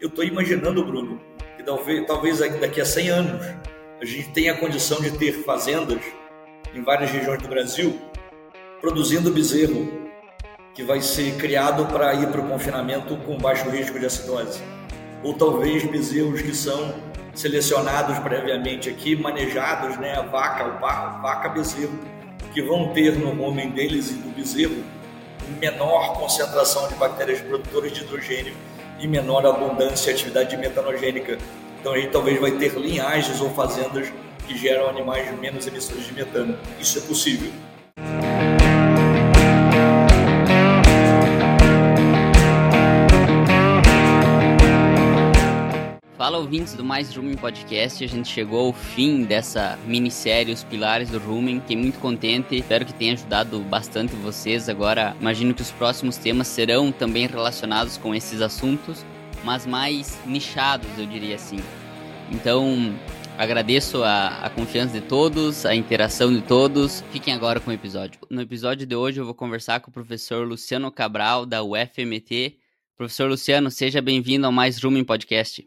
Eu estou imaginando, Bruno, que talvez, talvez daqui a 100 anos a gente tenha a condição de ter fazendas em várias regiões do Brasil produzindo bezerro que vai ser criado para ir para o confinamento com baixo risco de acidose. Ou talvez bezerros que são selecionados previamente aqui, manejados, né, a vaca, o vaca, vaca bezerro, que vão ter no homem deles e do bezerro menor concentração de bactérias produtoras de hidrogênio e menor abundância e atividade metanogênica. Então a gente talvez vai ter linhagens ou fazendas que geram animais menos emissores de metano. Isso é possível. Fala ouvintes do Mais Rumen Podcast, a gente chegou ao fim dessa minissérie Os Pilares do Rumen, fiquei muito contente, espero que tenha ajudado bastante vocês. Agora, imagino que os próximos temas serão também relacionados com esses assuntos, mas mais nichados, eu diria assim. Então, agradeço a, a confiança de todos, a interação de todos. Fiquem agora com o episódio. No episódio de hoje eu vou conversar com o professor Luciano Cabral, da UFMT. Professor Luciano, seja bem-vindo ao Mais Rumen Podcast.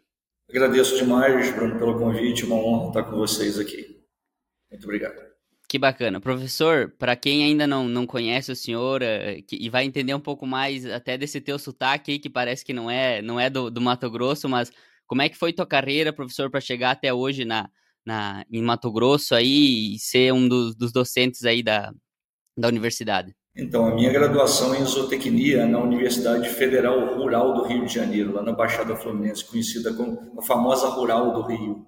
Agradeço demais, Bruno, pelo convite. Uma honra estar com vocês aqui. Muito obrigado. Que bacana. Professor, para quem ainda não, não conhece o senhor uh, que, e vai entender um pouco mais até desse teu sotaque aí, que parece que não é, não é do, do Mato Grosso, mas como é que foi tua carreira, professor, para chegar até hoje na, na, em Mato Grosso aí e ser um dos, dos docentes aí da, da universidade? Então, a minha graduação em zootecnia na Universidade Federal Rural do Rio de Janeiro, lá na Baixada Fluminense, conhecida como a famosa Rural do Rio.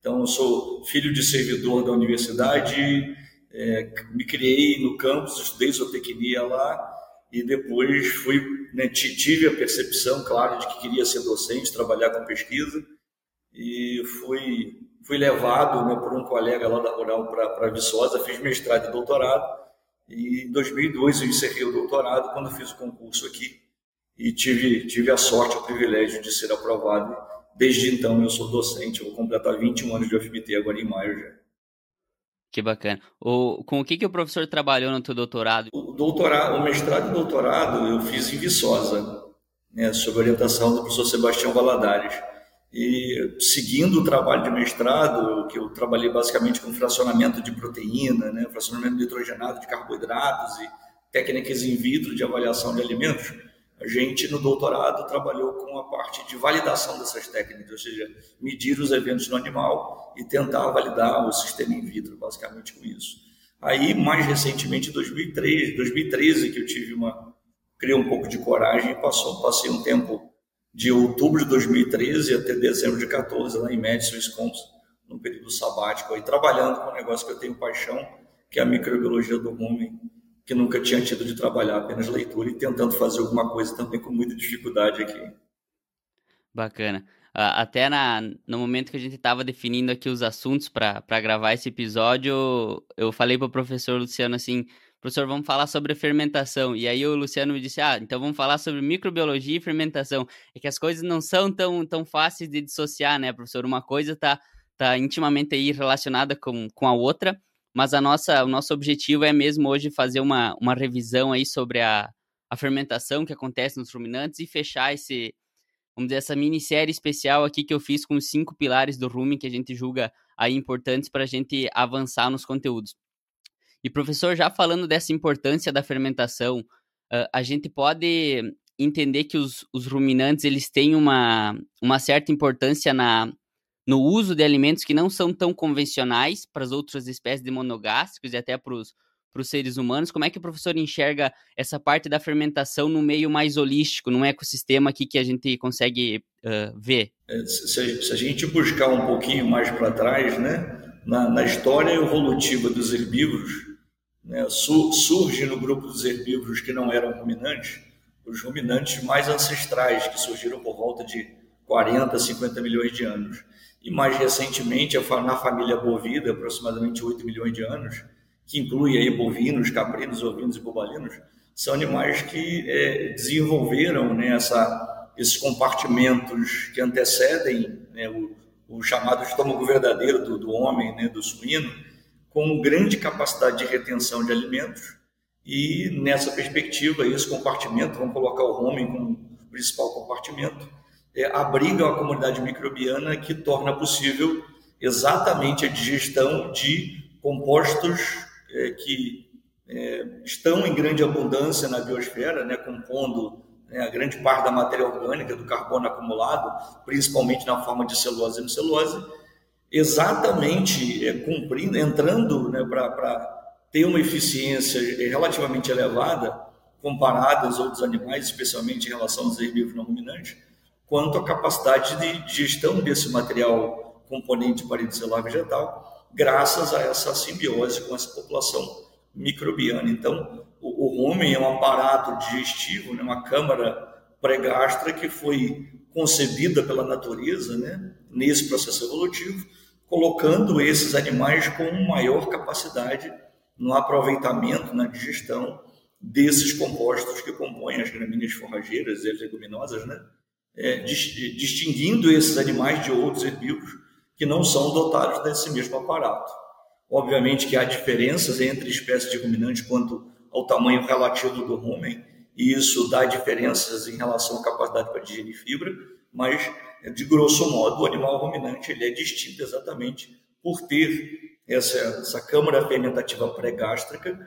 Então, eu sou filho de servidor da universidade, é, me criei no campus, estudei zootecnia lá e depois fui, né, tive a percepção, claro, de que queria ser docente, trabalhar com pesquisa e fui, fui levado né, por um colega lá da Rural para Viçosa, fiz mestrado e doutorado e em 2002 eu encerrei o doutorado quando fiz o concurso aqui e tive, tive a sorte, o privilégio de ser aprovado. Desde então eu sou docente, eu vou completar 21 anos de UFMT agora em maio já. Que bacana. O, com o que, que o professor trabalhou no seu doutorado? O, doutorado, o mestrado e doutorado eu fiz em Viçosa, né, sob orientação do professor Sebastião Valadares. E seguindo o trabalho de mestrado, que eu trabalhei basicamente com fracionamento de proteína, né, fracionamento nitrogenado de carboidratos e técnicas in vitro de avaliação de alimentos, a gente no doutorado trabalhou com a parte de validação dessas técnicas, ou seja, medir os eventos no animal e tentar validar o sistema in vitro, basicamente com isso. Aí, mais recentemente, em 2003, 2013, que eu tive uma criei um pouco de coragem e passou, passei um tempo de outubro de 2013 até dezembro de 14, lá em Madison, Wisconsin, num período sabático, aí trabalhando com um negócio que eu tenho paixão, que é a microbiologia do homem, que nunca tinha tido de trabalhar, apenas leitura e tentando fazer alguma coisa também com muita dificuldade aqui. Bacana. Até na, no momento que a gente estava definindo aqui os assuntos para gravar esse episódio, eu falei para o professor Luciano assim: professor, vamos falar sobre fermentação. E aí o Luciano me disse, ah, então vamos falar sobre microbiologia e fermentação. É que as coisas não são tão, tão fáceis de dissociar, né, professor? Uma coisa está tá intimamente aí relacionada com, com a outra, mas a nossa, o nosso objetivo é mesmo hoje fazer uma, uma revisão aí sobre a, a fermentação que acontece nos ruminantes e fechar esse, vamos dizer, essa minissérie especial aqui que eu fiz com os cinco pilares do rumen que a gente julga aí importantes para a gente avançar nos conteúdos. E professor, já falando dessa importância da fermentação, uh, a gente pode entender que os, os ruminantes eles têm uma, uma certa importância na, no uso de alimentos que não são tão convencionais para as outras espécies de monogástricos e até para os seres humanos. Como é que o professor enxerga essa parte da fermentação no meio mais holístico, num ecossistema aqui que a gente consegue uh, ver? É, se, se, a gente buscar um pouquinho mais para trás, né, na, na história evolutiva dos herbívoros, né, surge no grupo dos herbívoros que não eram ruminantes, os ruminantes mais ancestrais, que surgiram por volta de 40, 50 milhões de anos. E mais recentemente, na família bovida, aproximadamente 8 milhões de anos, que inclui aí bovinos, caprinos, ovinos e bobalinos, são animais que é, desenvolveram né, essa, esses compartimentos que antecedem né, o, o, chamado estômago verdadeiro do, do homem, né, do suíno, com grande capacidade de retenção de alimentos e nessa perspectiva esse compartimento, vamos colocar o homem como principal compartimento, é, abriga a comunidade microbiana que torna possível exatamente a digestão de compostos é, que é, estão em grande abundância na biosfera, né, compondo né, a grande parte da matéria orgânica, do carbono acumulado, principalmente na forma de celulose e hemicelulose, exatamente é, cumprindo, entrando né, para ter uma eficiência relativamente elevada comparada aos outros animais, especialmente em relação aos herbívoros não ruminantes, quanto à capacidade de gestão desse material componente celular vegetal, graças a essa simbiose com essa população microbiana. Então, o, o rumen é um aparato digestivo, né, uma câmara pregastra que foi concebida pela natureza né, nesse processo evolutivo, colocando esses animais com maior capacidade no aproveitamento, na digestão desses compostos que compõem as gramíneas forrageiras e as leguminosas, né? É, distinguindo esses animais de outros herbívoros que não são dotados desse mesmo aparato. Obviamente que há diferenças entre espécies de ruminantes quanto ao tamanho relativo do rumen, e isso dá diferenças em relação à capacidade para digerir fibra, mas, de grosso modo, o animal ruminante ele é distinto exatamente por ter essa, essa câmara fermentativa pré-gástrica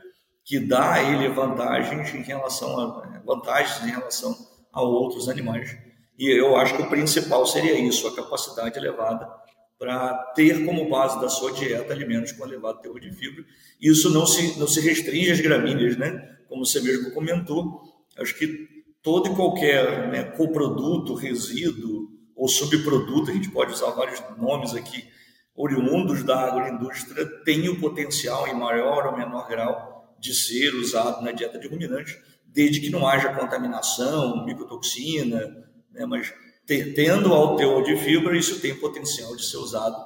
que dá a ele vantagens em relação a vantagens em relação a outros animais. E eu acho que o principal seria isso, a capacidade elevada para ter como base da sua dieta alimentos com elevado teor de fibra. Isso não se, não se restringe às gramíneas, né? Como você mesmo comentou, acho que todo e qualquer né, coproduto, resíduo ou subproduto, a gente pode usar vários nomes aqui, oriundos da agroindústria, tem o potencial, em maior ou menor grau, de ser usado na dieta de ruminantes, desde que não haja contaminação, micotoxina, né? mas tendo ao teor de fibra, isso tem potencial de ser usado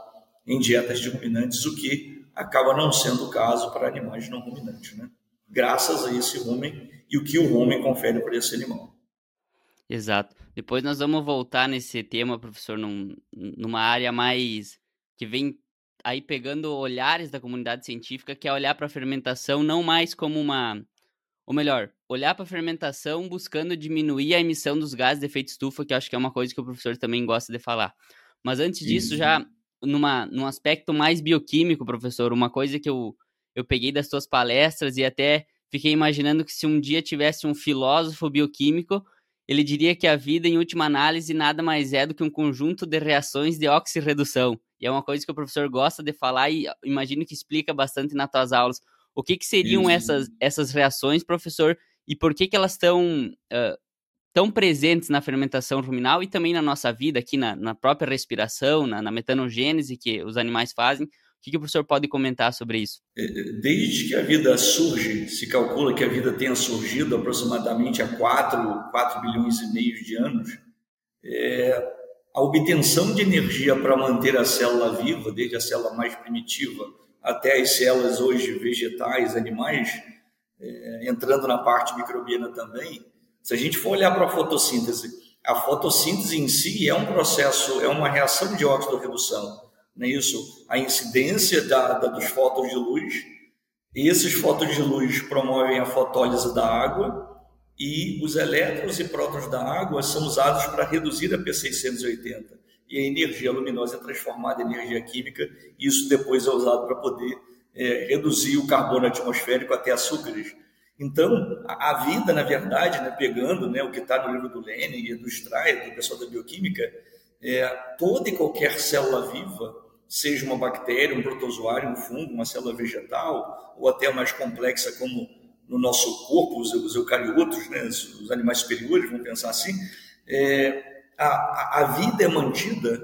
em dietas de ruminantes, o que acaba não sendo o caso para animais não ruminantes, né? graças a esse rumen e o que o rumen confere para esse animal. Exato. Depois nós vamos voltar nesse tema, professor, num, numa área mais que vem aí pegando olhares da comunidade científica, que é olhar para a fermentação não mais como uma. Ou melhor, olhar para a fermentação buscando diminuir a emissão dos gases de efeito estufa, que eu acho que é uma coisa que o professor também gosta de falar. Mas antes disso, já numa, num aspecto mais bioquímico, professor, uma coisa que eu, eu peguei das suas palestras e até fiquei imaginando que se um dia tivesse um filósofo bioquímico, ele diria que a vida, em última análise, nada mais é do que um conjunto de reações de oxirredução. E é uma coisa que o professor gosta de falar e imagino que explica bastante nas tuas aulas. O que, que seriam essas, essas reações, professor, e por que, que elas estão uh, tão presentes na fermentação ruminal e também na nossa vida, aqui na, na própria respiração, na, na, metanogênese que os animais fazem? Que, que o professor pode comentar sobre isso? É, desde que a vida surge, se calcula que a vida tenha surgido aproximadamente há 4, 4 bilhões e meio de anos, é, a obtenção de energia para manter a célula viva, desde a célula mais primitiva até as células hoje vegetais, animais, é, entrando na parte microbiana também. Se a gente for olhar para a fotossíntese, a fotossíntese em si é um processo, é uma reação de óxido-redução, é isso? A incidência da, da, dos fótons de luz, e esses fótons de luz promovem a fotólise da água, e os elétrons e prótons da água são usados para reduzir a P680 e a energia luminosa é transformada em energia química e isso depois é usado para poder é, reduzir o carbono atmosférico até açúcares. Então, a, vida, na verdade, né, pegando né, o que está no livro do Lenin e do Strayer, do pessoal da bioquímica, é, toda e qualquer célula viva, seja uma bactéria, um protozoário, um fungo, uma célula vegetal, ou até mais complexa como no nosso corpo, os, os eucariotos, né, os, animais superiores, vamos pensar assim, é, a, a vida é mantida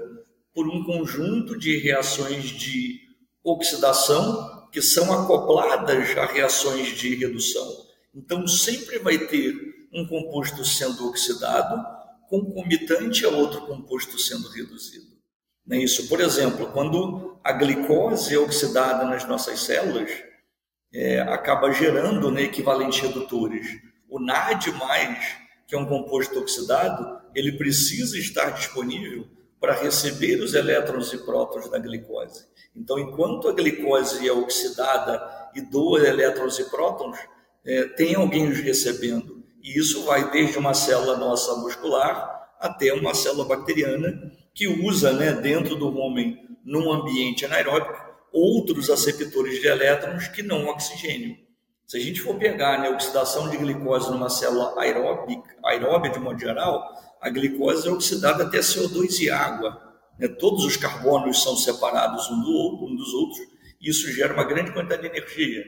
por um conjunto de reações de oxidação que são acopladas a reações de redução. Então, sempre vai ter um composto sendo oxidado concomitante a outro composto sendo reduzido. Não é isso? Por exemplo, quando a glicose é oxidada nas nossas células, é, acaba gerando né, equivalentes redutores. O NAD+, que é um composto oxidado, ele precisa estar disponível para receber os elétrons e prótons da glicose. Então, enquanto a glicose é oxidada e doa elétrons e prótons, é, tem alguém os recebendo. E isso vai desde uma célula nossa muscular até uma célula bacteriana que usa né, dentro do rumen, num ambiente anaeróbico, outros aceptores de elétrons que não oxigênio. Se a gente for pegar né, a oxidação de glicose numa célula aeróbica, aeróbia de modo geral, a glicose é oxidada até CO2 e água. Né? Todos os carbonos são separados um, do outro, um dos outros, e isso gera uma grande quantidade de energia.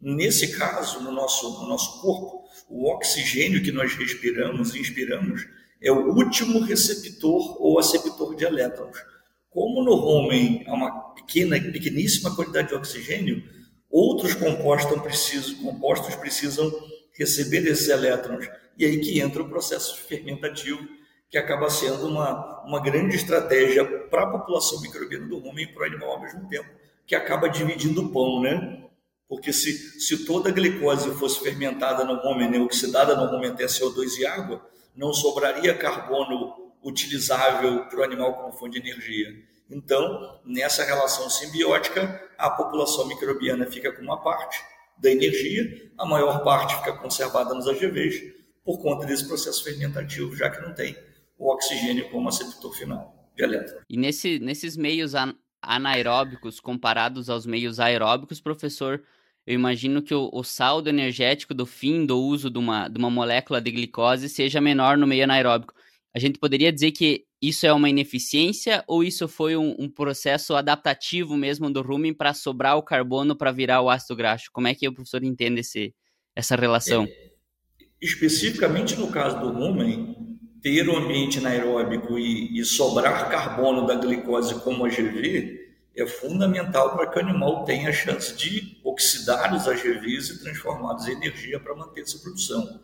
Nesse caso, no nosso, no nosso corpo, o oxigênio que nós respiramos e inspiramos é o último receptor ou aceptor de elétrons. Como no homem há uma pequena, pequeníssima quantidade de oxigênio, outros compostos precisam, compostos precisam receber esses elétrons. E aí que entra o processo fermentativo, que acaba sendo uma, uma grande estratégia para a população microbiana do homem e para o animal ao mesmo tempo, que acaba dividindo o pão, né? Porque se, se toda a glicose fosse fermentada no homem, né, oxidada no homem até CO2 e água, não sobraria carbono utilizável para o animal como fonte de energia. Então, nessa relação simbiótica, a população microbiana fica com uma parte da energia, a maior parte fica conservada nos AGVs por conta desse processo fermentativo, já que não tem o oxigênio como aceptor final de elétron. E nesse, nesses meios anaeróbicos comparados aos meios aeróbicos, professor, eu imagino que o, o, saldo energético do fim do uso de uma, de uma molécula de glicose seja menor no meio anaeróbico. A gente poderia dizer que isso é uma ineficiência ou isso foi um, um processo adaptativo mesmo do rumen para sobrar o carbono para virar o ácido graxo? Como é que o professor entende esse, essa relação? É, especificamente no caso do rumen, ter o ambiente anaeróbico e, e sobrar carbono da glicose como AGV é fundamental para que o animal tenha a chance de oxidar os AGVs e transformá-los em energia para manter essa produção.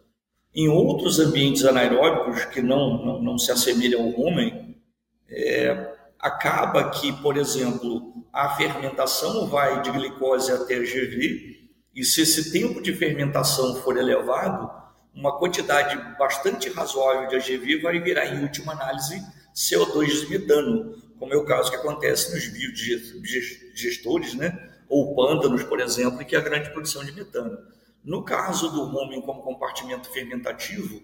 Em outros ambientes anaeróbicos que não, não, não se assemelham ao rumen, é, acaba que, por exemplo, a fermentação vai de glicose até AGV, e se esse tempo de fermentação for elevado, uma quantidade bastante razoável de AGV vai virar, em última análise, CO2 metano, como é o caso que acontece nos biodigestores, né? ou pântanos, por exemplo, que é a grande produção de metano. No caso do rumen como compartimento fermentativo,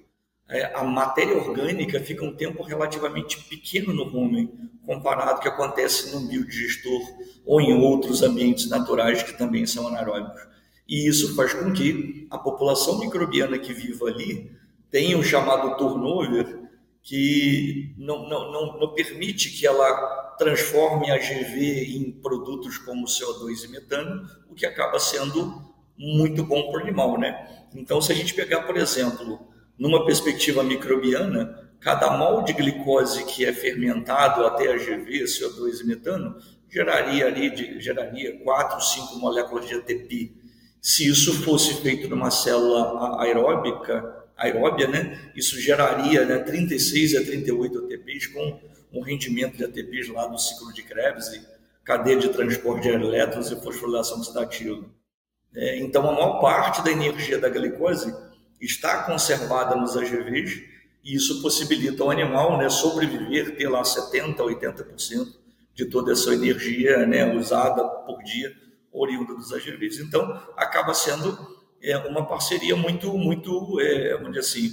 é, a matéria orgânica fica um tempo relativamente pequeno no rumen, comparado ao que acontece num biodigestor ou em outros ambientes naturais que também são anaeróbicos. E isso faz com que a população microbiana que vive ali tenha o chamado turnover que não, não, não, não permite que ela transforme a GV em produtos como CO2 e metano, o que acaba sendo muito bom para o animal, né? Então, se a gente pegar, por exemplo, numa perspectiva microbiana, cada mol de glicose que é fermentado até a GV, CO2 e metano, geraria ali de, geraria 4, 5 moléculas de ATP. Se isso fosse feito numa célula aeróbica, aeróbia, né? Isso geraria né, 36 a 38 ATPs com um rendimento de ATPs lá no ciclo de Krebs e cadeia de transporte de elétrons e fosforilação oxidativa. É, então, a maior parte da energia da glicose está conservada nos AGVs e isso possibilita ao animal né, sobreviver, ter lá 70% a 80% de toda essa energia né, usada por dia oriunda dos AGVs. Então, acaba sendo é uma parceria muito, muito, é, vamos dizer assim,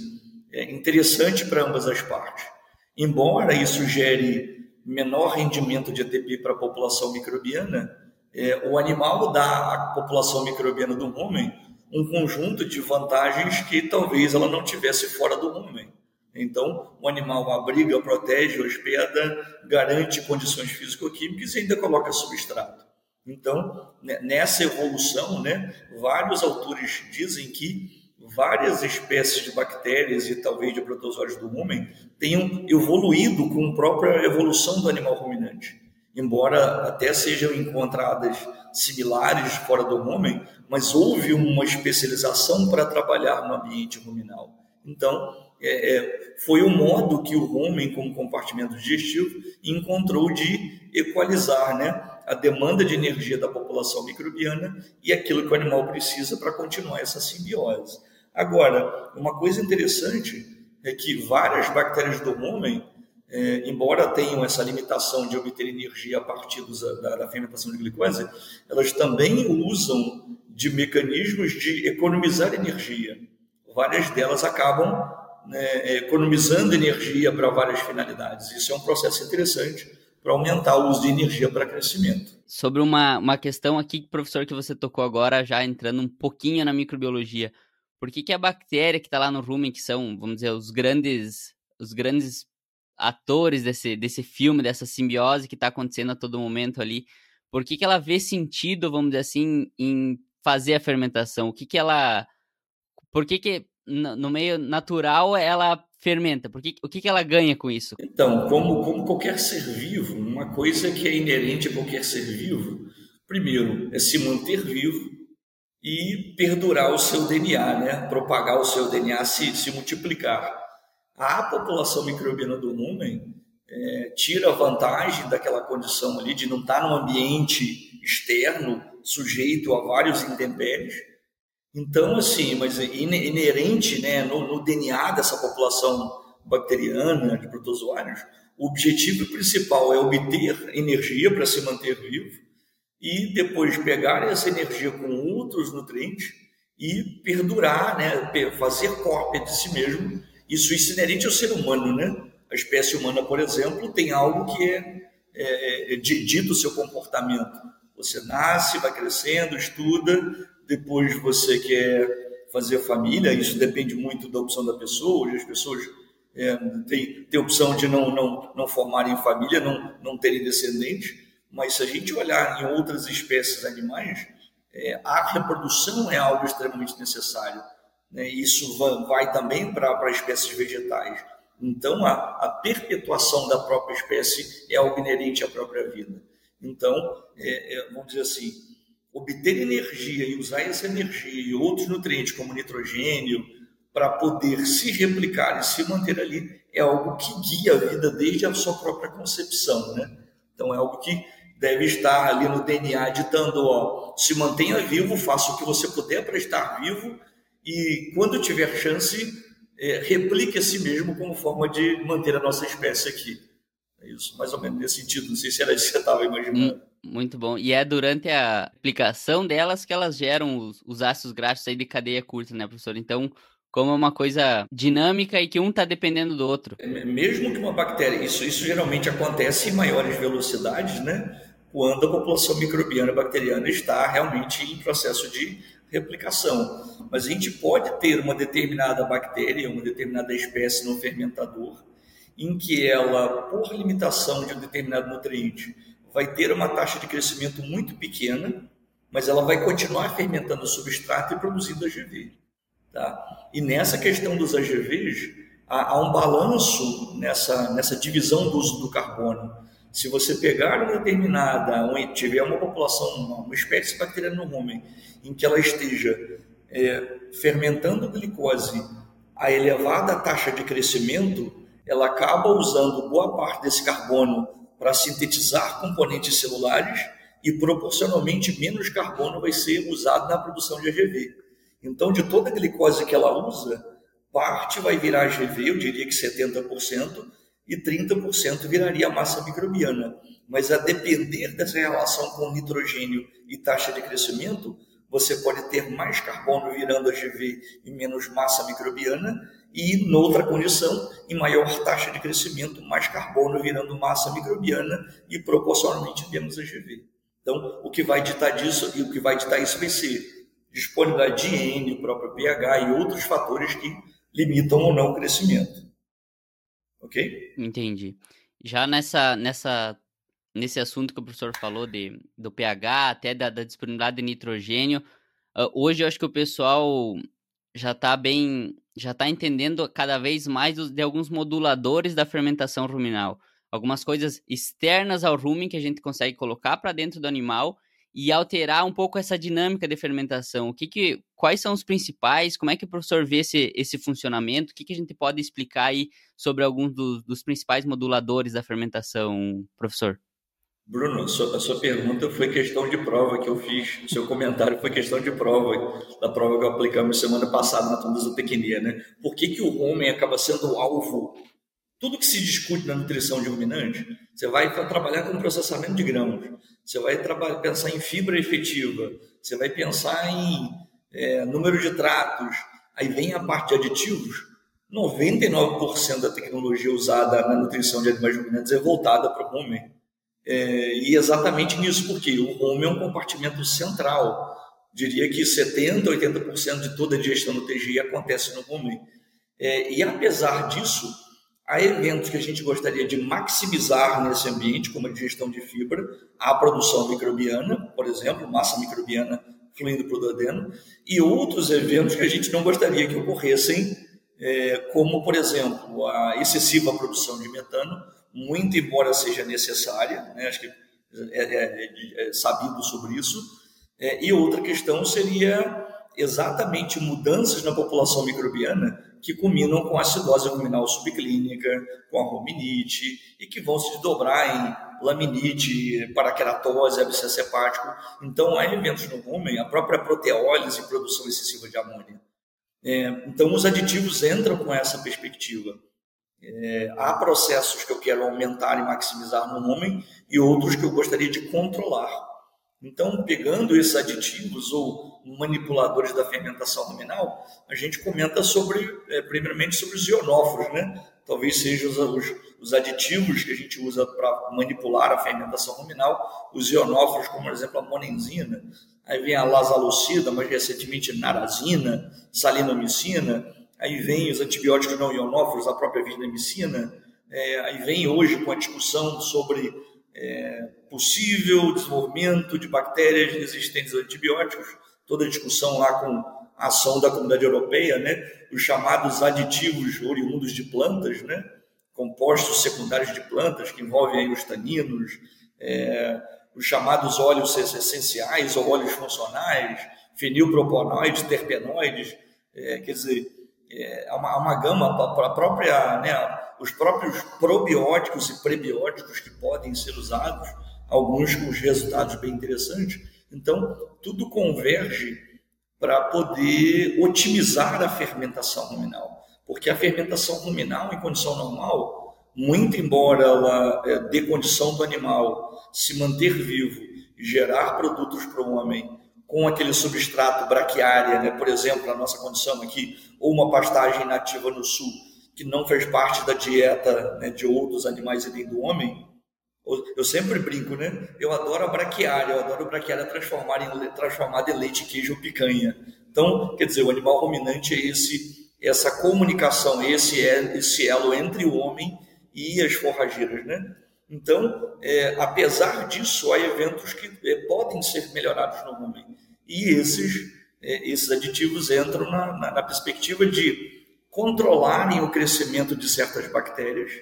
é interessante para ambas as partes. Embora isso gere menor rendimento de ATP para a população microbiana, é, o animal dá à população microbiana do rumen um conjunto de vantagens que talvez ela não tivesse fora do rumen. Então, o animal abriga, protege, hospeda, garante condições físico-químicas e ainda coloca substrato. Então, nessa evolução, né, vários autores dizem que várias espécies de bactérias e talvez de protozoários do rumen tenham evoluído com a própria evolução do animal ruminante. Embora até sejam encontradas similares fora do rumen, mas houve uma especialização para trabalhar no ambiente ruminal. Então, é, é, foi o modo que o rumen, como compartimento digestivo, encontrou de equalizar né, a demanda de energia da população microbiana e aquilo que o animal precisa para continuar essa simbiose. Agora, uma coisa interessante é que várias bactérias do rumen, é, embora tenham essa limitação de obter energia a partir dos, da, da fermentação de glicose, elas também usam de mecanismos de economizar energia. Várias delas acabam né, economizando energia para várias finalidades. Isso é um processo interessante para aumentar o uso de energia para crescimento. Sobre uma, uma questão aqui, professor, que você tocou agora, já entrando um pouquinho na microbiologia. Por que, que a bactéria que está lá no rumen, que são, vamos dizer, os grandes, os grandes atores desse, desse filme, dessa simbiose que está acontecendo a todo momento ali, por que, que ela vê sentido, vamos dizer assim, em fazer a fermentação? O que, que ela. Por que, que no meio natural ela fermenta? Por que, o que, que ela ganha com isso? Então, como, como qualquer ser vivo, uma coisa que é inerente a qualquer ser vivo, primeiro, é se manter vivo e perdurar o seu DNA, né? propagar o seu DNA, se, se multiplicar. A população microbiana do rumen é, tira vantagem daquela condição ali de não estar num ambiente externo sujeito a vários intempéries então, assim, mas inerente né, no, no DNA dessa população bacteriana, de protozoários, o objetivo principal é obter energia para se manter vivo e depois pegar essa energia com outros nutrientes e perdurar, né, fazer cópia de si mesmo. Isso, isso é inerente ao ser humano, né? A espécie humana, por exemplo, tem algo que é, é, é dito o seu comportamento. Você nasce, vai crescendo, estuda, depois você quer fazer família, isso depende muito da opção da pessoa, hoje as pessoas é, têm, têm opção de não, não, não formarem família, não, não terem descendentes, mas se a gente olhar em outras espécies animais, é, a reprodução é algo extremamente necessário. Né? Isso vai, vai também para espécies vegetais. Então, a, a, perpetuação da própria espécie é algo inerente à própria vida. Então, é, é, vamos dizer assim, obter energia e usar essa energia e outros nutrientes como nitrogênio para poder se replicar e se manter ali é algo que guia a vida desde a sua própria concepção, né? Então é algo que deve estar ali no DNA ditando, ó, se mantenha vivo, faça o que você puder para estar vivo e quando tiver chance, é, replique a si mesmo como forma de manter a nossa espécie aqui. É isso, mais ou menos nesse sentido. Não sei se era isso que você estava imaginando. Hum. Muito bom. E é durante a aplicação delas que elas geram os, os ácidos graxos aí de cadeia curta, né, professor? Então, como é uma coisa dinâmica e que um está dependendo do outro. É, mesmo que uma bactéria, isso, isso geralmente acontece em maiores velocidades, né? Quando a população microbiana bacteriana está realmente em processo de replicação. Mas a gente pode ter uma determinada bactéria, uma determinada espécie no fermentador, em que ela, por limitação de um determinado nutriente, vai ter uma taxa de crescimento muito pequena, mas ela vai continuar fermentando o substrato e produzindo AGV. Tá? E nessa questão dos AGVs, há, há um balanço nessa, nessa divisão do uso do carbono. Se você pegar uma determinada, tiver uma população, uma, uma espécie bacteriana no rumen, em que ela esteja é, fermentando glicose a elevada taxa de crescimento, ela acaba usando boa parte desse carbono para sintetizar componentes celulares e proporcionalmente menos carbono vai ser usado na produção de AGV. Então, de toda a glicose que ela usa, parte vai virar AGV, eu diria que 70%, e 30% viraria massa microbiana. Mas a depender dessa relação com nitrogênio e taxa de crescimento, você pode ter mais carbono virando AGV e menos massa microbiana, e, noutra condição, em maior taxa de crescimento, mais carbono virando massa microbiana e proporcionalmente menos AGV. Então, o que vai ditar disso e o que vai ditar isso vai ser disponibilidade de N, o próprio pH e outros fatores que limitam ou não o crescimento. Ok? Entendi. Já nessa, nessa, nesse assunto que o professor falou de, do pH, até da, da disponibilidade de nitrogênio, uh, hoje eu acho que o pessoal já está bem, já está entendendo cada vez mais de alguns moduladores da fermentação ruminal. Algumas coisas externas ao rumen que a gente consegue colocar para dentro do animal e alterar um pouco essa dinâmica de fermentação. O que, que quais são os principais? Como é que o professor vê esse, esse funcionamento? O que, que a gente pode explicar aí sobre alguns dos, dos principais moduladores da fermentação, professor? Bruno, a sua, pergunta foi questão de prova que eu fiz. O seu comentário foi questão de prova, da prova que aplicamos semana passada na Tunduza Pequenia, né? Por que, que o homem acaba sendo alvo? Tudo que se discute na nutrição de ruminante, você vai trabalhar com processamento de grãos, você vai pensar em fibra efetiva, você vai pensar em é, número de tratos, aí vem a parte de aditivos. 99% da tecnologia usada na nutrição de animais ruminantes é voltada para o rumen. É, e exatamente nisso, porque o rumen é um compartimento central. Diria que 70%, 80% de toda a digestão no TGI acontece no rumen. É, e apesar disso, há eventos que a gente gostaria de maximizar nesse ambiente, como a digestão de fibra, a produção microbiana, por exemplo, massa microbiana fluindo para o duodeno, e outros eventos que a gente não gostaria que ocorressem, é, como, por exemplo, a excessiva produção de metano, muito embora seja necessária, né, acho que é, é, é, é sabido sobre isso, é, e outra questão seria exatamente mudanças na população microbiana que culminam com a acidose ruminal subclínica, com a ruminite, e que vão se desdobrar em laminite, paraqueratose, abscesso hepático. Então, há eventos no rumen, a própria proteólise e produção excessiva de amônia. É, então, os aditivos entram com essa perspectiva. É, há processos que eu quero aumentar e maximizar no rumen e outros que eu gostaria de controlar. Então, pegando esses aditivos ou manipuladores da fermentação ruminal, a gente comenta sobre, é, primeiramente, sobre os ionóforos, né? Talvez sejam os, os, os, aditivos que a gente usa para manipular a fermentação ruminal, os ionóforos, como, por exemplo, a monenzina, aí vem a lasalucida, mais recentemente narazina, salinomicina, aí vem os antibióticos não ionóforos, a própria vitamicina, é, aí vem hoje com a discussão sobre é, possível desenvolvimento de bactérias resistentes a antibióticos, toda a discussão lá com a ação da comunidade europeia, né, os chamados aditivos oriundos de plantas, né, compostos secundários de plantas que envolvem os taninos, é, os chamados óleos essenciais ou óleos funcionais, fenilproponoides, terpenoides, é, quer dizer, é uma, uma gama para a própria, né, os próprios probióticos e prebióticos que podem ser usados, alguns com resultados bem interessantes. Então, tudo converge para poder otimizar a fermentação ruminal, porque a fermentação ruminal em condição normal, muito embora ela é, dê condição do animal se manter vivo e gerar produtos para o homem com aquele substrato braquiária, né? por exemplo, a nossa condição aqui, ou uma pastagem nativa no sul, que não fez parte da dieta né, de outros animais e nem do homem, eu sempre brinco, né? Eu adoro a braquiária, eu adoro a braquiária transformada em, transformada em leite, queijo ou picanha. Então, quer dizer, o animal ruminante é esse, essa comunicação, esse, é, esse elo entre o homem e as forrageiras, né? Então, é, apesar disso, há eventos que é, podem ser melhorados no homem. E esses, é, esses aditivos entram na, na, na perspectiva de controlarem o crescimento de certas bactérias.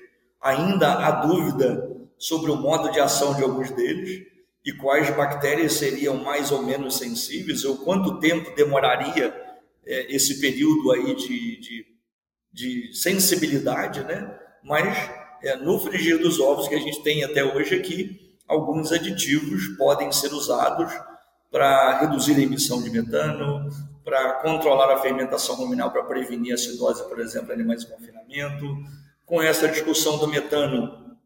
Ainda há dúvida sobre o modo de ação de alguns deles e quais bactérias seriam mais ou menos sensíveis, ou quanto tempo demoraria é, esse período aí de, de, de sensibilidade, né? Mas é, no frigir dos ovos que a gente tem até hoje aqui, alguns aditivos podem ser usados para reduzir a emissão de metano, para controlar a fermentação ruminal, para prevenir a acidose, por exemplo, em animais em confinamento. Com essa discussão do metano,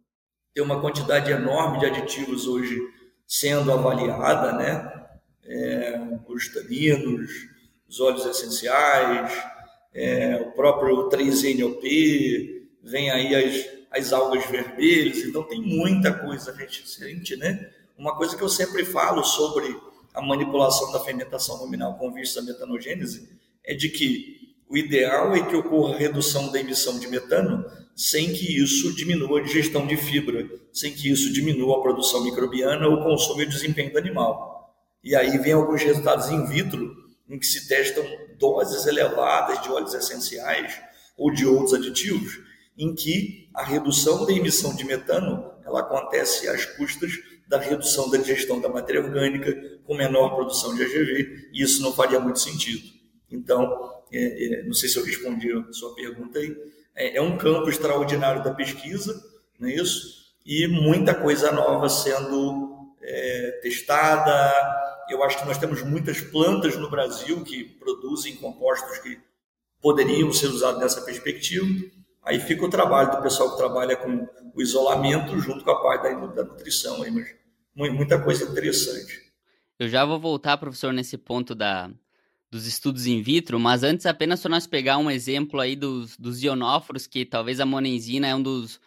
tem uma quantidade enorme de aditivos hoje sendo avaliada, né? É, os taninos, os óleos essenciais, é, o próprio 3-NOP, vem aí as, as algas vermelhas, então tem muita coisa recente, né? Uma coisa que eu sempre falo sobre a manipulação da fermentação ruminal com vista à metanogênese é de que o ideal é que ocorra redução da emissão de metano sem que isso diminua a digestão de fibra, sem que isso diminua a produção microbiana o consumo e o desempenho do animal. E aí vem alguns resultados in vitro em que se testam doses elevadas de óleos essenciais ou de outros aditivos, em que a redução da emissão de metano ela acontece às custas da redução da digestão da matéria orgânica, com menor produção de AGV, e isso não faria muito sentido. Então, é, é, não sei se eu respondi a sua pergunta aí, é, é um campo extraordinário da pesquisa, não é isso? E muita coisa nova sendo é, testada. Eu acho que nós temos muitas plantas no Brasil que produzem compostos que poderiam ser usados nessa perspectiva. Aí fica o trabalho do pessoal que trabalha com o isolamento junto com a parte da, da nutrição, aí, mas muita coisa interessante. Eu já vou voltar, professor, nesse ponto da, dos estudos in vitro, mas antes apenas para nós pegar um exemplo aí dos, dos ionóforos, que talvez a monenzina é um dos,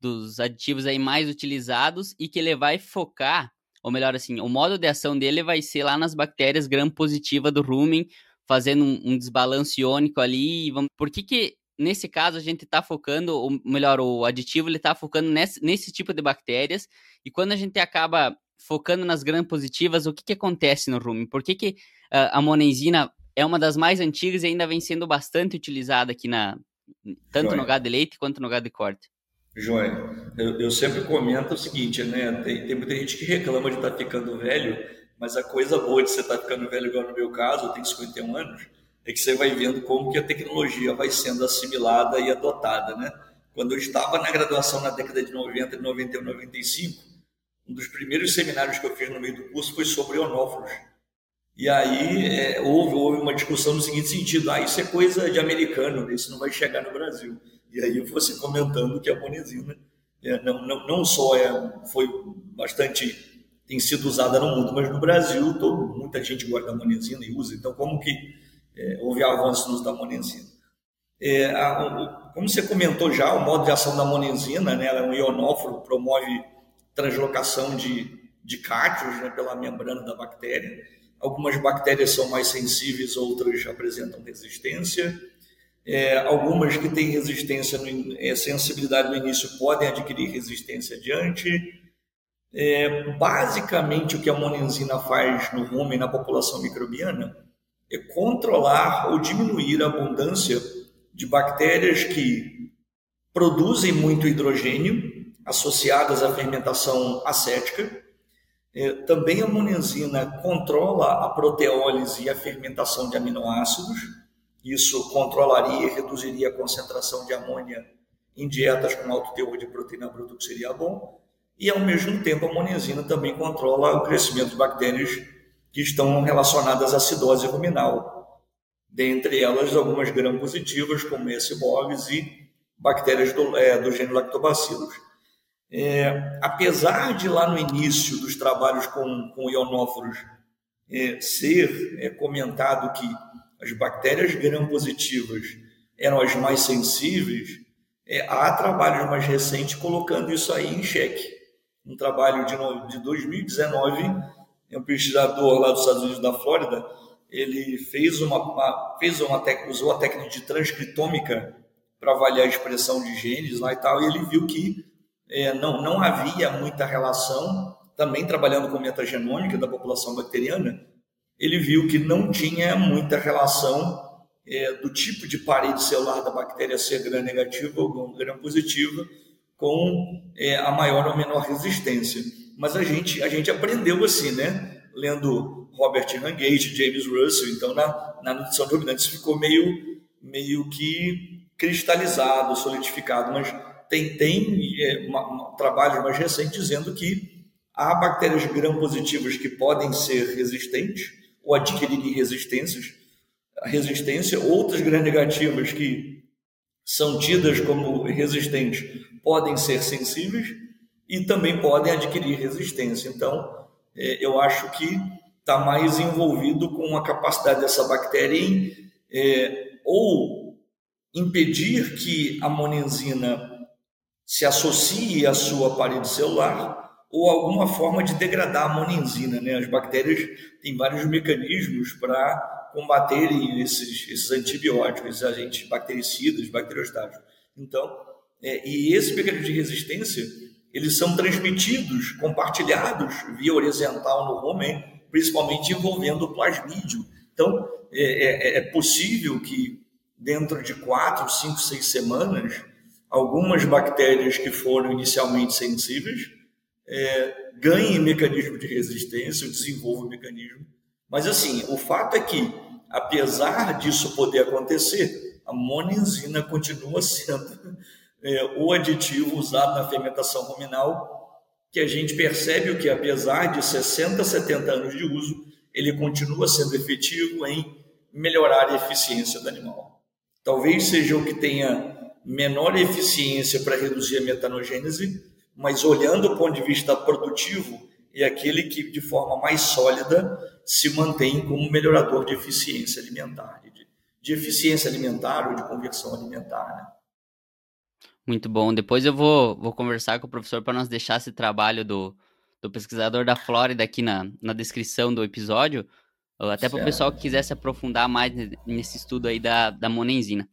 dos aditivos aí mais utilizados e que ele vai focar, ou melhor assim, o modo de ação dele vai ser lá nas bactérias gram-positiva do rumen, fazendo um, um desbalanço iônico ali. Vamos... Por que que nesse caso a gente está focando, ou melhor, o aditivo ele está focando nesse, nesse tipo de bactérias e quando a gente acaba focando nas gram-positivas, o que que acontece no rumen? Por que que uh, a monenzina é uma das mais antigas e ainda vem sendo bastante utilizada aqui na tanto Joia. no gado de leite quanto no gado de corte? Joia, eu, eu sempre comento o seguinte, né? Tem, tem muita gente que reclama de estar tá ficando velho, mas a coisa boa de você estar tá ficando velho, igual no meu caso, eu tenho 51 anos, é que você vai vendo como que a tecnologia vai sendo assimilada e adotada, né? Quando eu estava na graduação na década de 90, 91, 95, um dos primeiros seminários que eu fiz no meio do curso foi sobre onófilos. E aí é, houve, houve uma discussão no seguinte sentido: ah, isso é coisa de americano, isso não vai chegar no Brasil. E aí você comentando que a monezina é, não, não, não só é, foi bastante, tem sido usada no mundo, mas no Brasil todo, muita gente guarda a monezina e usa. Então, como que é, houve avanço no uso da monenzina? É, a, o, como você comentou já, o modo de ação da monenzina, né, ela é um ionóforo, promove translocação de, de né, pela membrana da bactéria. Algumas bactérias são mais sensíveis, outras apresentam resistência. É, algumas que têm resistência, no, é, sensibilidade no início, podem adquirir resistência adiante. É, basicamente, o que a monenzina faz no rumen na população microbiana é controlar ou diminuir a abundância de bactérias que produzem muito hidrogênio, associadas à fermentação acética. É, também a monenzina controla a proteólise e a fermentação de aminoácidos isso controlaria e reduziria a concentração de amônia em dietas com alto teor de proteína bruta, que seria bom. E, ao mesmo tempo, a monenzina também controla o crescimento de bactérias que estão relacionadas à acidose ruminal. Dentre elas, algumas gram-positivas, como S. bovis e bactérias do, é, do gênero lactobacillus. É, apesar de lá no início dos trabalhos com, com ionóforos é, ser é, comentado que as bactérias gram-positivas eram as mais sensíveis, é, há trabalhos mais recentes colocando isso aí em xeque. Um trabalho de, de 2019, um pesquisador lá dos Estados Unidos da Flórida, ele fez uma, uma fez uma usou a técnica de transcritômica para avaliar a expressão de genes lá e tal, e ele viu que é, não, não havia muita relação, também trabalhando com metagenômica da população bacteriana, ele viu que não tinha muita relação é, do tipo de parede celular da bactéria ser gram negativa ou gram positiva com é, a maior ou menor resistência. Mas a gente, a gente aprendeu assim, né? Lendo Robert Hangate, James Russell, então na, na nutrição de ruminantes ficou meio, meio que cristalizado, solidificado, mas tem, tem é, uma, uma, trabalhos mais recentes dizendo que há bactérias gram-positivas que podem ser resistentes, ou adquirirem resistências, resistência, outras gram-negativas que são tidas como resistentes podem ser sensíveis e também podem adquirir resistência. Então, é, eu acho que está mais envolvido com a capacidade dessa bactéria em é, ou impedir que a monenzina se associe à sua parede celular ou alguma forma de degradar a monenzina. Né? As bactérias têm vários mecanismos para combaterem esses, esses antibióticos, esses agentes bactericidas, bacteriostáticos. Então, é, e esse mecanismo de resistência, eles são transmitidos, compartilhados via horizontal no rumen, principalmente envolvendo o plasmídio. Então, é, é, é possível que dentro de quatro, cinco, seis semanas, algumas bactérias que foram inicialmente sensíveis é, ganhe mecanismo de resistência, desenvolva mecanismo. Mas, assim, o fato é que, apesar disso poder acontecer, a monenzina continua sendo é, o aditivo usado na fermentação ruminal, que a gente percebe que, apesar de 60, 70 anos de uso, ele continua sendo efetivo em melhorar a eficiência do animal. Talvez seja o que tenha menor eficiência para reduzir a metanogênese, mas olhando do ponto de vista produtivo, é aquele que, de forma mais sólida, se mantém como melhorador de eficiência alimentar, de, de eficiência alimentar ou de conversão alimentar. Né? Muito bom. Depois eu vou, vou conversar com o professor para nós deixar esse trabalho do, do pesquisador da Flórida aqui na, na descrição do episódio, até para o pessoal que quiser se aprofundar mais nesse estudo aí da, da monenzina.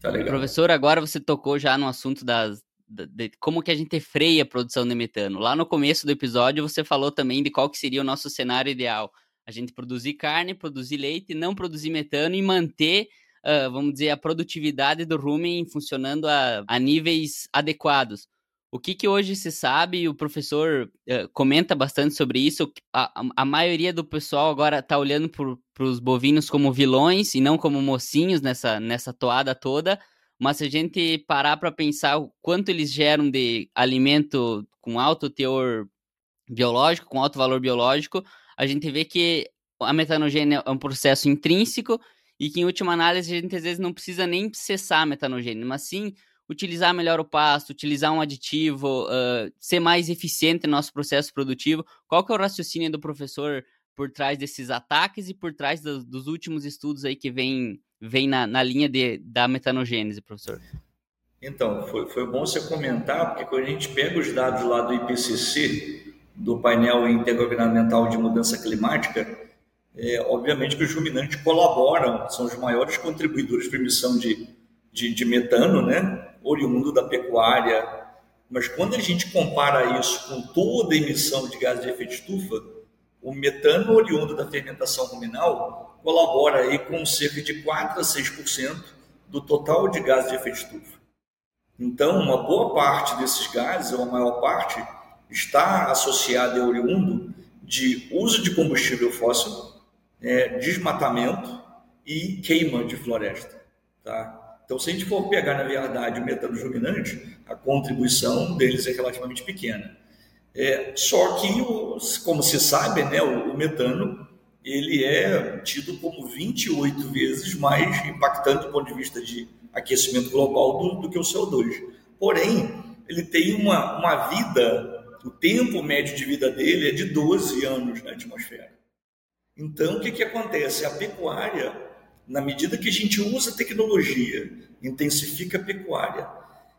Tá Professor, agora você tocou já no assunto das, de como que a gente freia a produção de metano. Lá no começo do episódio você falou também de qual que seria o nosso cenário ideal. A gente produzir carne, produzir leite, não produzir metano e manter, uh, vamos dizer, a produtividade do rumen funcionando a, a níveis adequados. O que, que hoje se sabe, o professor uh, comenta bastante sobre isso, a, a maioria do pessoal agora está olhando para os bovinos como vilões e não como mocinhos nessa, nessa toada toda, mas se a gente parar para pensar o quanto eles geram de alimento com alto teor biológico, com alto valor biológico, a gente vê que a metanogênese é um processo intrínseco e que, em última análise, a gente às vezes não precisa nem cessar metanogênese, mas sim utilizar melhor o pasto, utilizar um aditivo, uh, ser mais eficiente no nosso processo produtivo. Qual que é o raciocínio do professor por trás desses ataques e por trás do, dos últimos estudos aí que vem vem na, na linha de, da metanogênese, professor? Então, foi, foi bom você comentar, porque quando a gente pega os dados lá do IPCC, do painel intergovernamental de mudança climática, é, obviamente que os ruminantes colaboram, são os maiores contribuidores para emissão de, de, de, metano, né, oriundo da pecuária. Mas quando a gente compara isso com toda a emissão de gases de efeito estufa, o metano oriundo da fermentação ruminal colabora aí com cerca de 4 a 6% do total de gases de efeito estufa. Então, uma boa parte desses gases, ou a maior parte, está associada e oriundo de uso de combustível fóssil, é, desmatamento e queima de floresta. Tá? Então, se a gente for pegar, na verdade, o metano ruminante, a contribuição deles é relativamente pequena. É, só que, como se sabe, né, o, o metano ele é tido como 28 vezes mais impactante do ponto de vista de aquecimento global do, do que o CO2. Porém, ele tem uma, uma vida, o tempo médio de vida dele é de 12 anos na atmosfera. Então, o que, que acontece? A pecuária, na medida que a gente usa tecnologia, intensifica a pecuária,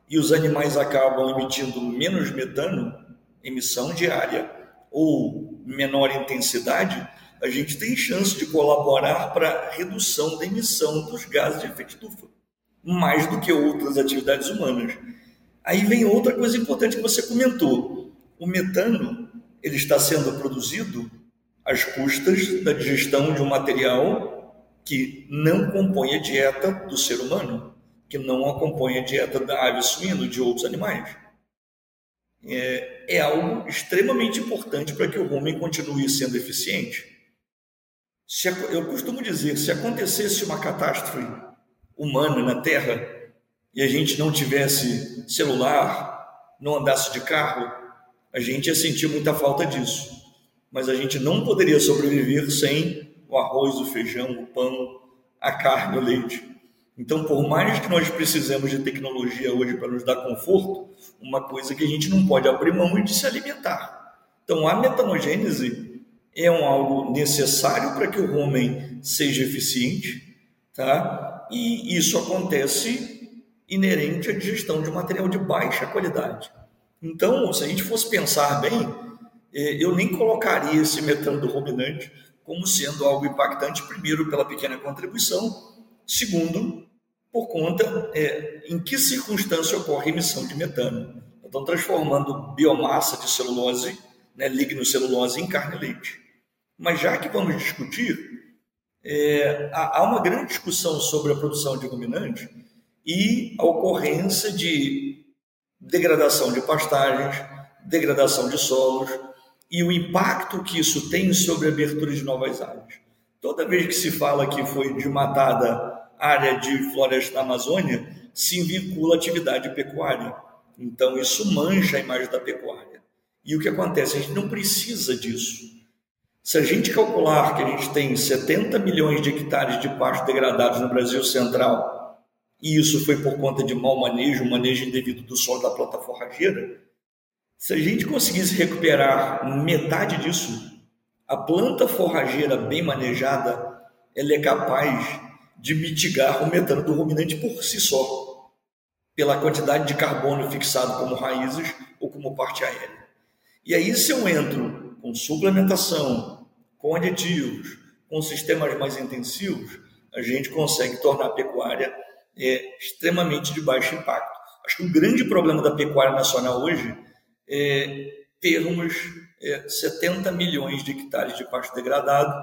e os animais acabam emitindo menos metano, emissão diária, ou menor intensidade, a gente tem chance de colaborar para a redução da emissão dos gases de efeito estufa, mais do que outras atividades humanas. Aí vem outra coisa importante que você comentou. O metano ele está sendo produzido às custas da digestão de um material que não compõe a dieta do ser humano, que não acompanha a dieta da ave suína de outros animais. É, é algo extremamente importante para que o homem continue sendo eficiente. Se, eu costumo dizer, se acontecesse uma catástrofe humana na Terra e a gente não tivesse celular, não andasse de carro, a gente ia sentir muita falta disso. Mas a gente não poderia sobreviver sem o arroz, o feijão, o pão, a carne, o leite. Então, por mais que nós precisemos de tecnologia hoje para nos dar conforto, uma coisa que a gente não pode abrir mão é de se alimentar. Então, a metanogênese é um algo necessário para que o homem seja eficiente, tá? E isso acontece inerente à digestão de material de baixa qualidade. Então, se a gente fosse pensar bem, eu nem colocaria esse metano do ruminante como sendo algo impactante, primeiro, pela pequena contribuição, segundo, por conta é, em que circunstância ocorre a emissão de metano. Então, transformando biomassa de celulose, né, lignocelulose em carne e leite. Mas já que vamos discutir, é, há uma grande discussão sobre a produção de ruminante e a ocorrência de degradação de pastagens, degradação de solos e o impacto que isso tem sobre a abertura de novas áreas. Toda vez que se fala que foi desmatada área de floresta da Amazônia, se vincula atividade pecuária. Então, isso mancha a imagem da pecuária. E o que acontece? A gente não precisa disso. Se a gente calcular que a gente tem 70 milhões de hectares de pasto degradados no Brasil Central, e isso foi por conta de mau manejo, manejo indevido do solo da planta forrageira, Se a gente conseguisse recuperar metade disso, a planta forrageira bem manejada, ela é capaz de mitigar o metano do ruminante por si só, pela quantidade de carbono fixado como raízes ou como parte aérea. E aí, se eu entro com suplementação, com aditivos, com sistemas mais intensivos, a gente consegue tornar a pecuária é, extremamente de baixo impacto. Acho que o grande problema da pecuária nacional hoje é termos é, 70 milhões de hectares de pasto degradado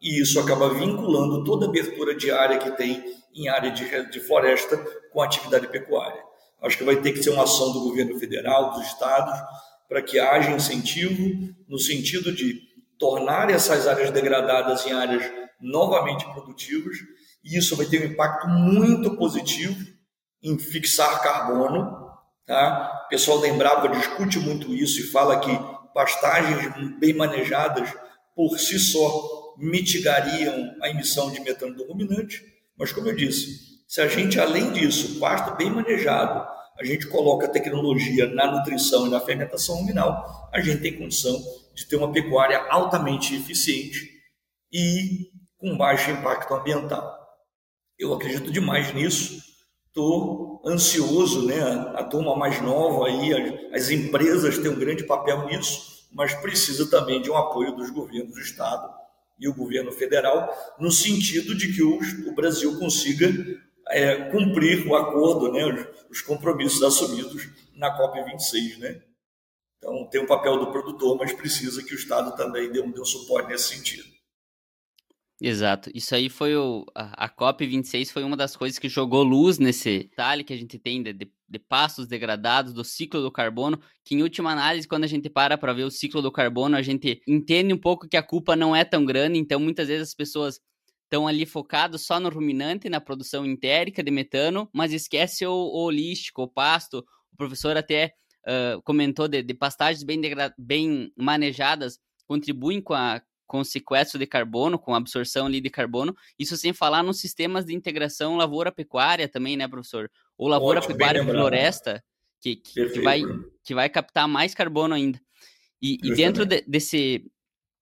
e isso acaba vinculando toda a abertura de área que tem em área de, de floresta com atividade pecuária. Acho que vai ter que ser uma ação do governo federal, dos estados, para que haja incentivo no sentido de tornar essas áreas degradadas em áreas novamente produtivas, e isso vai ter um impacto muito positivo em fixar carbono. Tá? O pessoal da Embrapa discute muito isso e fala que pastagens bem manejadas por si só mitigariam a emissão de metano do ruminante, mas como eu disse, se a gente além disso, pasto bem manejado, a gente coloca tecnologia na nutrição e na fermentação ruminal, a gente tem condição de ter uma pecuária altamente eficiente e com baixo impacto ambiental. Eu acredito demais nisso. Estou ansioso, né? A turma mais nova aí, as empresas têm um grande papel nisso, mas precisa também de um apoio dos governos do estado e o governo federal, no sentido de que o, Brasil consiga é, cumprir o acordo, né, os, os, compromissos assumidos na COP26. Né? Então, tem o papel do produtor, mas precisa que o Estado também dê um, dê um suporte nesse sentido. Exato. Isso aí foi o. A, a COP26 foi uma das coisas que jogou luz nesse detalhe que a gente tem de, de, de pastos degradados, do ciclo do carbono, que em última análise, quando a gente para para ver o ciclo do carbono, a gente entende um pouco que a culpa não é tão grande, então muitas vezes as pessoas estão ali focados só no ruminante, na produção entérica de metano, mas esquece o, o holístico, o pasto. O professor até uh, comentou de, de, pastagens bem, bem manejadas contribuem com, a, com sequestro de carbono, com absorção ali de carbono. Isso sem falar nos sistemas de integração lavoura-pecuária também, né, professor? Ou lavoura-pecuária-floresta, que, que, que, vai, que vai captar mais carbono ainda. E, e dentro de, desse,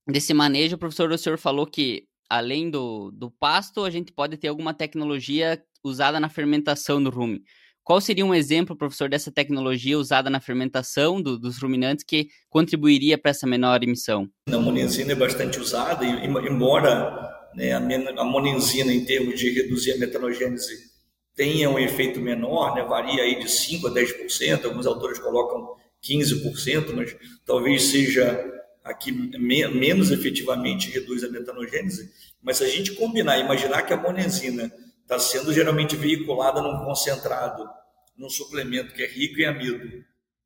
desse manejo, professor, o senhor falou que além do, do pasto, a gente pode ter alguma tecnologia usada na fermentação do rumen. Qual seria um exemplo, professor, dessa tecnologia usada na fermentação do, dos ruminantes que contribuiria para essa menor emissão? A monenzina é bastante usada, e, embora né, a monenzina, em termos de reduzir a metanogênese, tenha um efeito menor, né, varia aí de 5% a 10%, alguns autores colocam 15%, mas talvez seja a que me, menos efetivamente reduz a metanogênese, mas se a gente combinar, imaginar que a monenzina está sendo geralmente veiculada num concentrado, num suplemento que é rico em amido,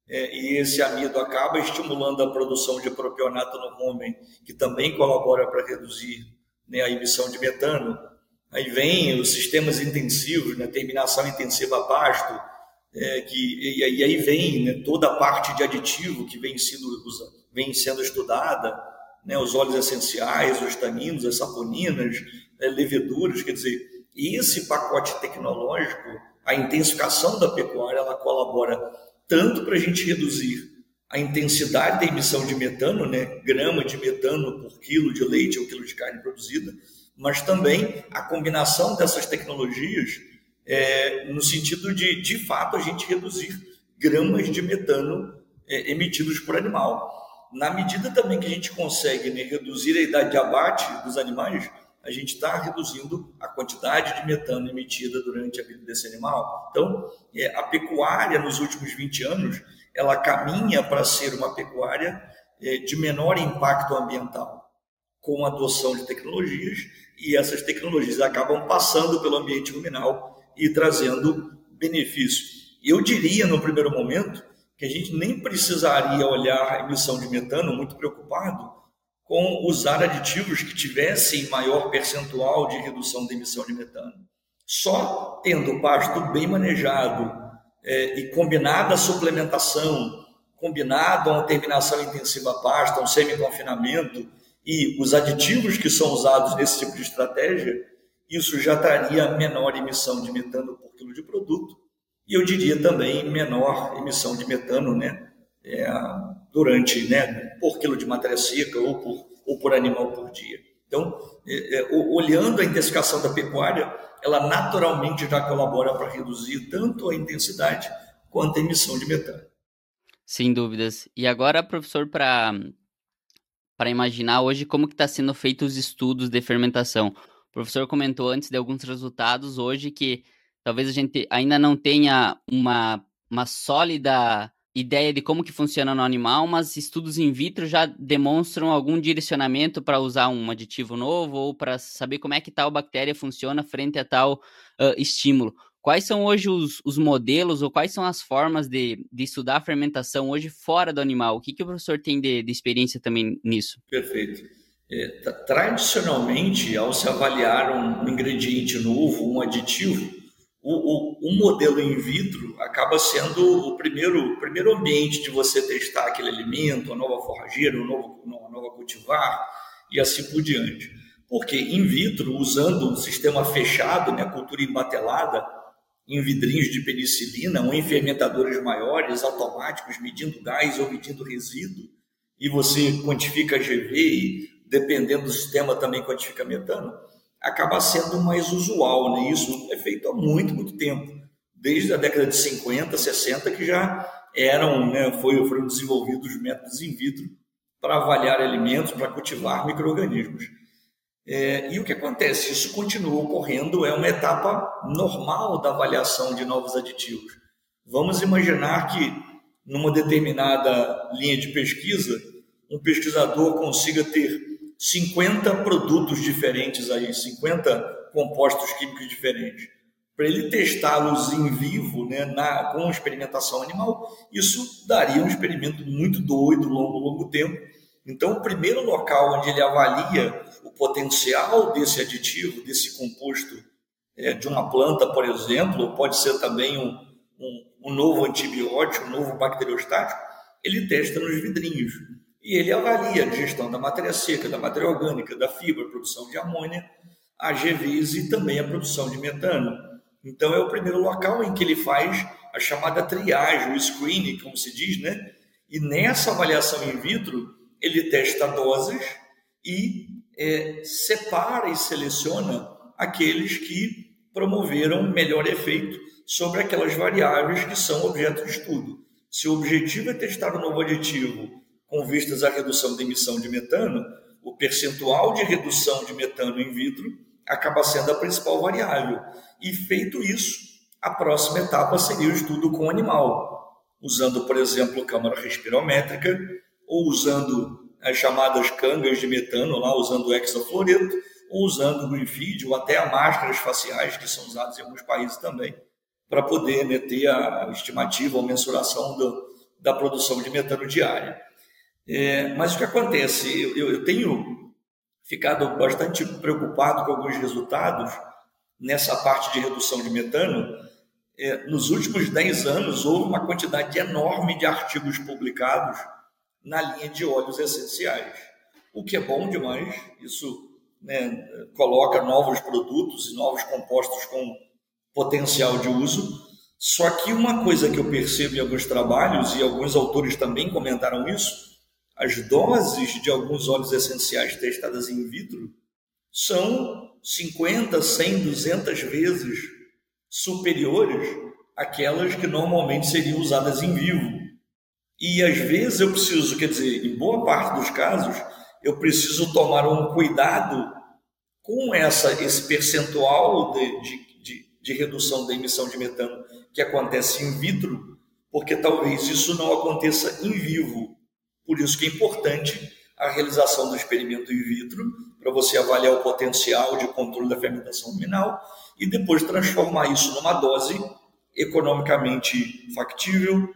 é, e esse amido acaba estimulando a produção de propionato no rumen, que também colabora para reduzir né, a emissão de metano. Aí vem os sistemas intensivos, né, terminação intensiva a pasto, é, que, e, e, aí vem né, toda a parte de aditivo que vem sendo vem sendo estudada, né, os óleos essenciais, os taninos, as saponinas, né, leveduras, quer dizer, esse pacote tecnológico, a intensificação da pecuária, ela colabora tanto para a gente reduzir a intensidade da emissão de metano, né, grama de metano por quilo de leite ou quilo de carne produzida, mas também a combinação dessas tecnologias é, no sentido de, de fato, a gente reduzir gramas de metano é, emitidos por animal. Na medida também que a gente consegue né, reduzir a idade de abate dos animais, a gente está reduzindo a quantidade de metano emitida durante a vida desse animal. Então, é, a pecuária nos últimos 20 anos, ela caminha para ser uma pecuária é, de menor impacto ambiental, com a adoção de tecnologias, e essas tecnologias acabam passando pelo ambiente ruminal e trazendo benefício. Eu diria, no primeiro momento, que a gente nem precisaria olhar a emissão de metano muito preocupado com usar aditivos que tivessem maior percentual de redução da emissão de metano. Só tendo o pasto bem manejado é, e combinada a suplementação, combinado a uma terminação intensiva a pasto, um semi-confinamento e os aditivos que são usados nesse tipo de estratégia, isso já traria menor emissão de metano por quilo de produto e eu diria também menor emissão de metano, né? é, durante, né, por quilo de matéria seca ou por, ou por animal por dia. Então, é, é, olhando a intensificação da pecuária, ela naturalmente já colabora para reduzir tanto a intensidade quanto a emissão de metano. Sem dúvidas. E agora, professor, para para imaginar hoje como que está sendo feito os estudos de fermentação. O professor comentou antes de alguns resultados hoje que talvez a gente ainda não tenha uma, uma sólida ideia de como que funciona no animal, mas estudos in vitro já demonstram algum direcionamento para usar um aditivo novo ou para saber como é que tal bactéria funciona frente a tal uh, estímulo. Quais são hoje os, os, modelos ou quais são as formas de, de, estudar a fermentação hoje fora do animal? O que, que o professor tem de, de experiência também nisso? Perfeito. É, tradicionalmente, ao se avaliar um ingrediente novo, um aditivo, o, o, o, modelo in vitro acaba sendo o primeiro, o primeiro ambiente de você testar aquele alimento, a nova forrageira, o novo, a nova cultivar e assim por diante. Porque in vitro, usando um sistema fechado, né, cultura embatelada, em vidrinhos de penicilina ou em fermentadores maiores, automáticos, medindo gás ou medindo resíduo, e você quantifica GV e, dependendo do sistema, também quantifica metano, acaba sendo mais usual, né? Isso é feito há muito, muito tempo, desde a década de 50, 60, que já eram, né, foi, foram desenvolvidos métodos in vitro para avaliar alimentos, para cultivar micro-organismos. É, e o que acontece? Isso continua ocorrendo, é uma etapa normal da avaliação de novos aditivos. Vamos imaginar que, numa determinada linha de pesquisa, um pesquisador consiga ter 50 produtos diferentes aí, 50 compostos químicos diferentes. Para ele testá-los em vivo, né, na, com experimentação animal, isso daria um experimento muito doido, longo, longo tempo. Então, o primeiro local onde ele avalia o potencial desse aditivo, desse composto é, de uma planta, por exemplo, pode ser também um, um, um novo antibiótico, um novo bacteriostático, ele testa nos vidrinhos. E ele avalia a digestão da matéria seca, da matéria orgânica, da fibra, produção de amônia, AGVs e também a produção de metano. Então é o primeiro local em que ele faz a chamada triagem, o screening, como se diz, né? E nessa avaliação in vitro, ele testa doses e é, separa e seleciona aqueles que promoveram melhor efeito sobre aquelas variáveis que são objeto de estudo. Se o objetivo é testar um novo aditivo com vistas à redução da emissão de metano, o percentual de redução de metano in vitro acaba sendo a principal variável. E feito isso, a próxima etapa seria o estudo com o animal, usando, por exemplo, câmara respirométrica ou usando as chamadas cangas de metano, lá usando o hexafluoreto, ou usando o green ou até as máscaras faciais, que são usadas em alguns países também, para poder né, ter a estimativa ou mensuração do, da produção de metano diária. É, mas o que acontece? Eu, eu, tenho ficado bastante preocupado com alguns resultados nessa parte de redução de metano. É, nos últimos 10 anos, houve uma quantidade enorme de artigos publicados na linha de óleos essenciais, o que é bom demais. Isso né, coloca novos produtos e novos compostos com potencial de uso. Só que uma coisa que eu percebo em alguns trabalhos, e alguns autores também comentaram isso, as doses de alguns óleos essenciais testadas in vitro são 50, 100, 200 vezes superiores àquelas que normalmente seriam usadas em vivo. E às vezes eu preciso, quer dizer, em boa parte dos casos, eu preciso tomar um cuidado com essa, esse percentual de, de, de, de redução da emissão de metano que acontece in vitro, porque talvez isso não aconteça em vivo. Por isso que é importante a realização do experimento in vitro, para você avaliar o potencial de controle da fermentação luminal e depois transformar isso numa dose economicamente factível,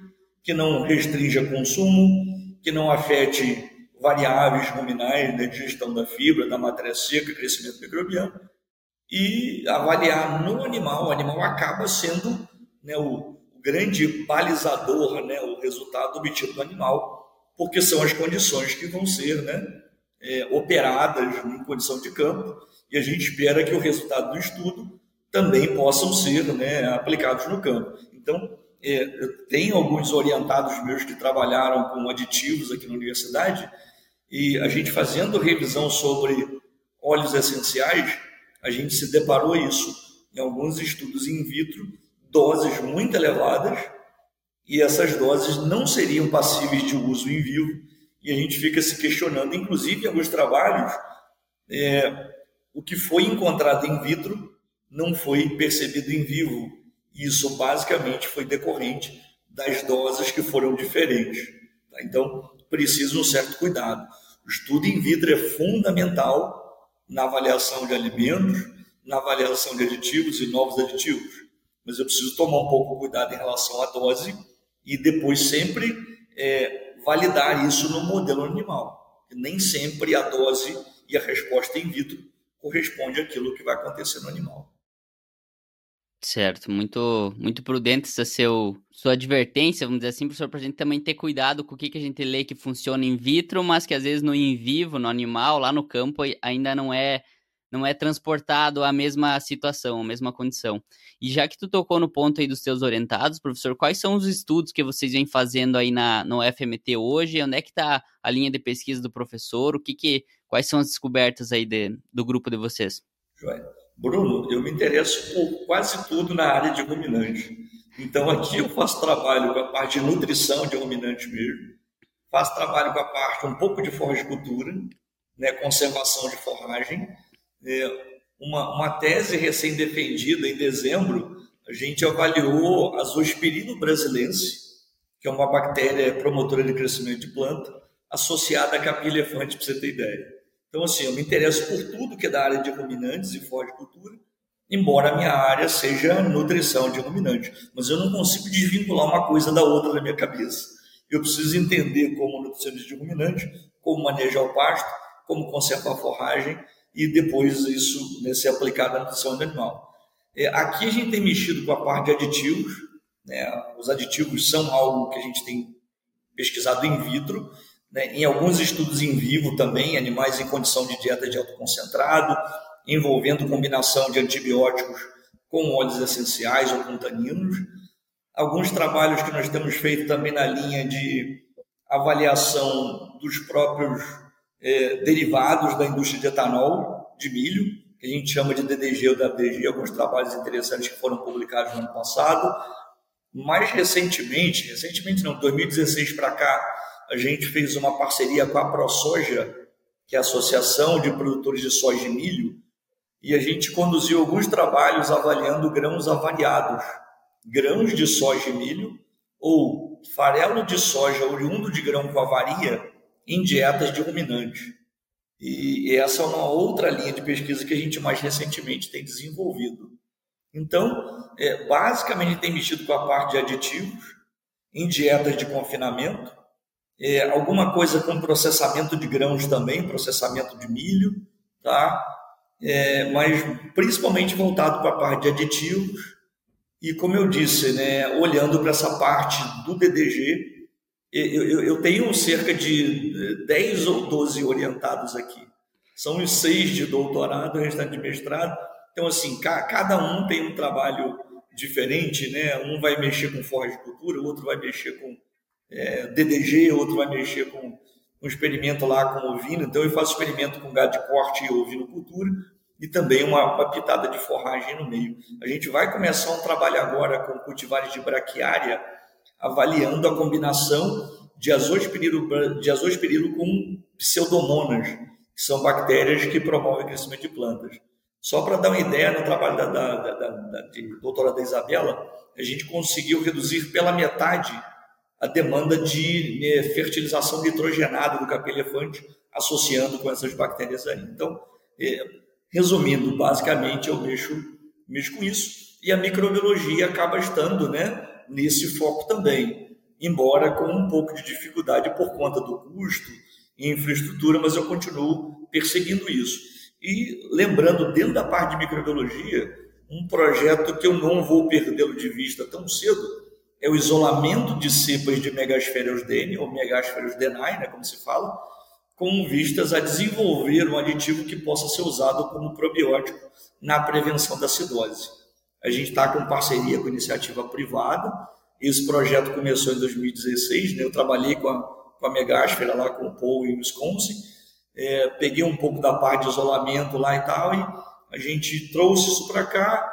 que não restrinja consumo, que não afete variáveis ruminais da digestão da fibra, da matéria seca, crescimento microbiano, e avaliar no animal, o animal acaba sendo né, o grande balizador, né, o resultado obtido do animal, porque são as condições que vão ser né, é, operadas em condição de campo, e a gente espera que o resultado do estudo também possam ser né, aplicados no campo. Então, é, tem alguns orientados meus que trabalharam com aditivos aqui na universidade, e a gente fazendo revisão sobre óleos essenciais, a gente se deparou isso em alguns estudos in vitro, doses muito elevadas, e essas doses não seriam passíveis de uso em vivo, e a gente fica se questionando, inclusive em alguns trabalhos, é, o que foi encontrado in vitro não foi percebido em vivo. Isso basicamente foi decorrente das doses que foram diferentes. Tá? Então, precisa um certo cuidado. O estudo in vitro é fundamental na avaliação de alimentos, na avaliação de aditivos e novos aditivos. Mas eu preciso tomar um pouco de cuidado em relação à dose e depois sempre é, validar isso no modelo animal. Nem sempre a dose e a resposta in vitro corresponde àquilo que vai acontecer no animal. Certo, muito muito prudente essa seu, sua advertência, vamos dizer assim, professor, para a gente também ter cuidado com o que, que a gente lê que funciona in vitro, mas que às vezes no in vivo, no animal, lá no campo, ainda não é não é transportado a mesma situação, a mesma condição. E já que tu tocou no ponto aí dos teus orientados, professor, quais são os estudos que vocês vêm fazendo aí na, no FMT hoje? Onde é que está a linha de pesquisa do professor? O que que, quais são as descobertas aí de, do grupo de vocês? Bruno, eu me interesso por quase tudo na área de ruminante. Então aqui eu faço trabalho com a parte de nutrição de ruminante mesmo, faço trabalho com a parte um pouco de forragicultura, né, conservação de forragem, é, uma, uma tese recém-defendida em dezembro, a gente avaliou a Zospirino brasilense, que é uma bactéria promotora de crescimento de planta, associada a capim elefante, para você ter ideia. Então, assim, eu me interesso por tudo que é da área de ruminantes e floricultura, embora a minha área seja nutrição de ruminante. Mas eu não consigo desvincular uma coisa da outra da minha cabeça. Eu preciso entender como nutricionista de ruminante, como manejar o pasto, como conservar a forragem e depois isso né, ser aplicado à nutrição do animal. É, aqui a gente tem mexido com a parte de aditivos, né? os aditivos são algo que a gente tem pesquisado in vitro, né? em alguns estudos em vivo também, animais em condição de dieta de alto concentrado, envolvendo combinação de antibióticos com óleos essenciais ou com taninos. Alguns trabalhos que nós temos feito também na linha de avaliação dos próprios é, derivados da indústria de etanol de milho, que a gente chama de DDG ou WDG, alguns trabalhos interessantes que foram publicados no ano passado. Mais recentemente, recentemente não, 2016 para cá, a gente fez uma parceria com a ProSoja, que é a Associação de Produtores de Soja e Milho, e a gente conduziu alguns trabalhos avaliando grãos avariados, grãos de soja e milho, ou farelo de soja oriundo de grão com avaria, em dietas de ruminante. E essa é uma outra linha de pesquisa que a gente mais recentemente tem desenvolvido. Então, é, basicamente tem mexido com a parte de aditivos em dietas de confinamento, é, alguma coisa com processamento de grãos também, processamento de milho, tá? É, mas principalmente voltado para a parte de aditivos e, como eu disse, né, olhando para essa parte do DDG, eu, eu, eu, tenho cerca de 10 ou 12 orientados aqui. São os seis de doutorado, o restante de mestrado. Então, assim, cada um tem um trabalho diferente, né? Um vai mexer com cultura, o outro vai mexer com é, DDG, outro vai mexer com um experimento lá com ovino. Então, eu faço experimento com gado de corte e ovinocultura e também uma, uma pitada de forragem no meio. A gente vai começar um trabalho agora com cultivares de braquiária, avaliando a combinação de azospirilo, de azospirilo com pseudomonas, que são bactérias que promovem o crescimento de plantas. Só para dar uma ideia, no trabalho da, da, da, da de doutora da Isabela, a gente conseguiu reduzir pela metade a demanda de né, fertilização nitrogenada do capim elefante, associando com essas bactérias aí. Então, é, resumindo, basicamente eu mexo, mexo com isso, e a microbiologia acaba estando né, nesse foco também, embora com um pouco de dificuldade por conta do custo e infraestrutura, mas eu continuo perseguindo isso. E lembrando, dentro da parte de microbiologia, um projeto que eu não vou perdê-lo de vista tão cedo é o isolamento de cepas de Megaspherios dene, ou Megaspherios denai, né, como se fala, com vistas a desenvolver um aditivo que possa ser usado como probiótico na prevenção da acidose. A gente está com parceria com iniciativa privada, Esse projeto começou em 2016, né? eu trabalhei com a, com a Megasfera lá com o Paul em Wisconsin, é, peguei um pouco da parte de isolamento lá e tal, e a gente trouxe isso para cá,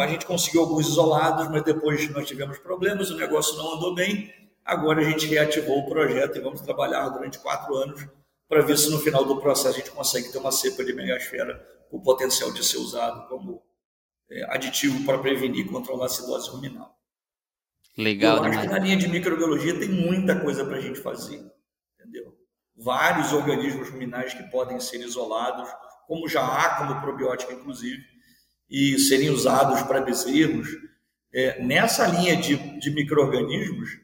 a gente conseguiu alguns isolados, mas depois nós tivemos problemas, o negócio não andou bem, agora a gente reativou o projeto e vamos trabalhar durante quatro anos para ver se no final do processo a gente consegue ter uma cepa de megasfera com potencial de ser usado como aditivo para prevenir e controlar a acidose ruminal. Legal. Eu acho que na linha de microbiologia tem muita coisa para a gente fazer, entendeu? Vários organismos ruminais que podem ser isolados, como já há como probiótico, inclusive, e serem usados para bezerros. É, nessa linha de, de micro-organismos,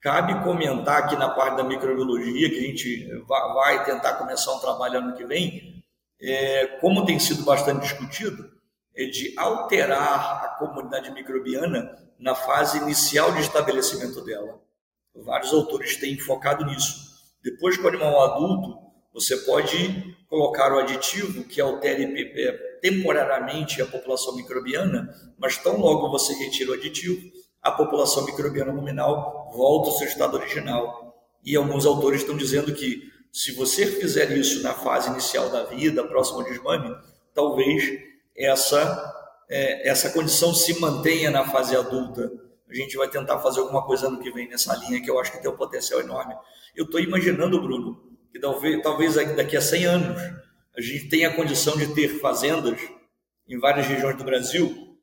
cabe comentar aqui na parte da microbiologia, que a gente vai tentar começar um trabalho ano que vem, é, como tem sido bastante discutido, é de alterar a comunidade microbiana na fase inicial de estabelecimento dela. Vários autores têm focado nisso. Depois que o animal é adulto, você pode colocar o aditivo que altere é, temporariamente a população microbiana, mas tão logo você retira o aditivo, a população microbiana nominal volta ao seu estado original. E alguns autores estão dizendo que se você fizer isso na fase inicial da vida, próximo ao desmame, talvez essa, é, essa condição se mantenha na fase adulta. A gente vai tentar fazer alguma coisa ano que vem nessa linha, que eu acho que tem um potencial enorme. Eu estou imaginando, Bruno, que talvez, talvez daqui a 100 anos a gente tenha a condição de ter fazendas em várias regiões do Brasil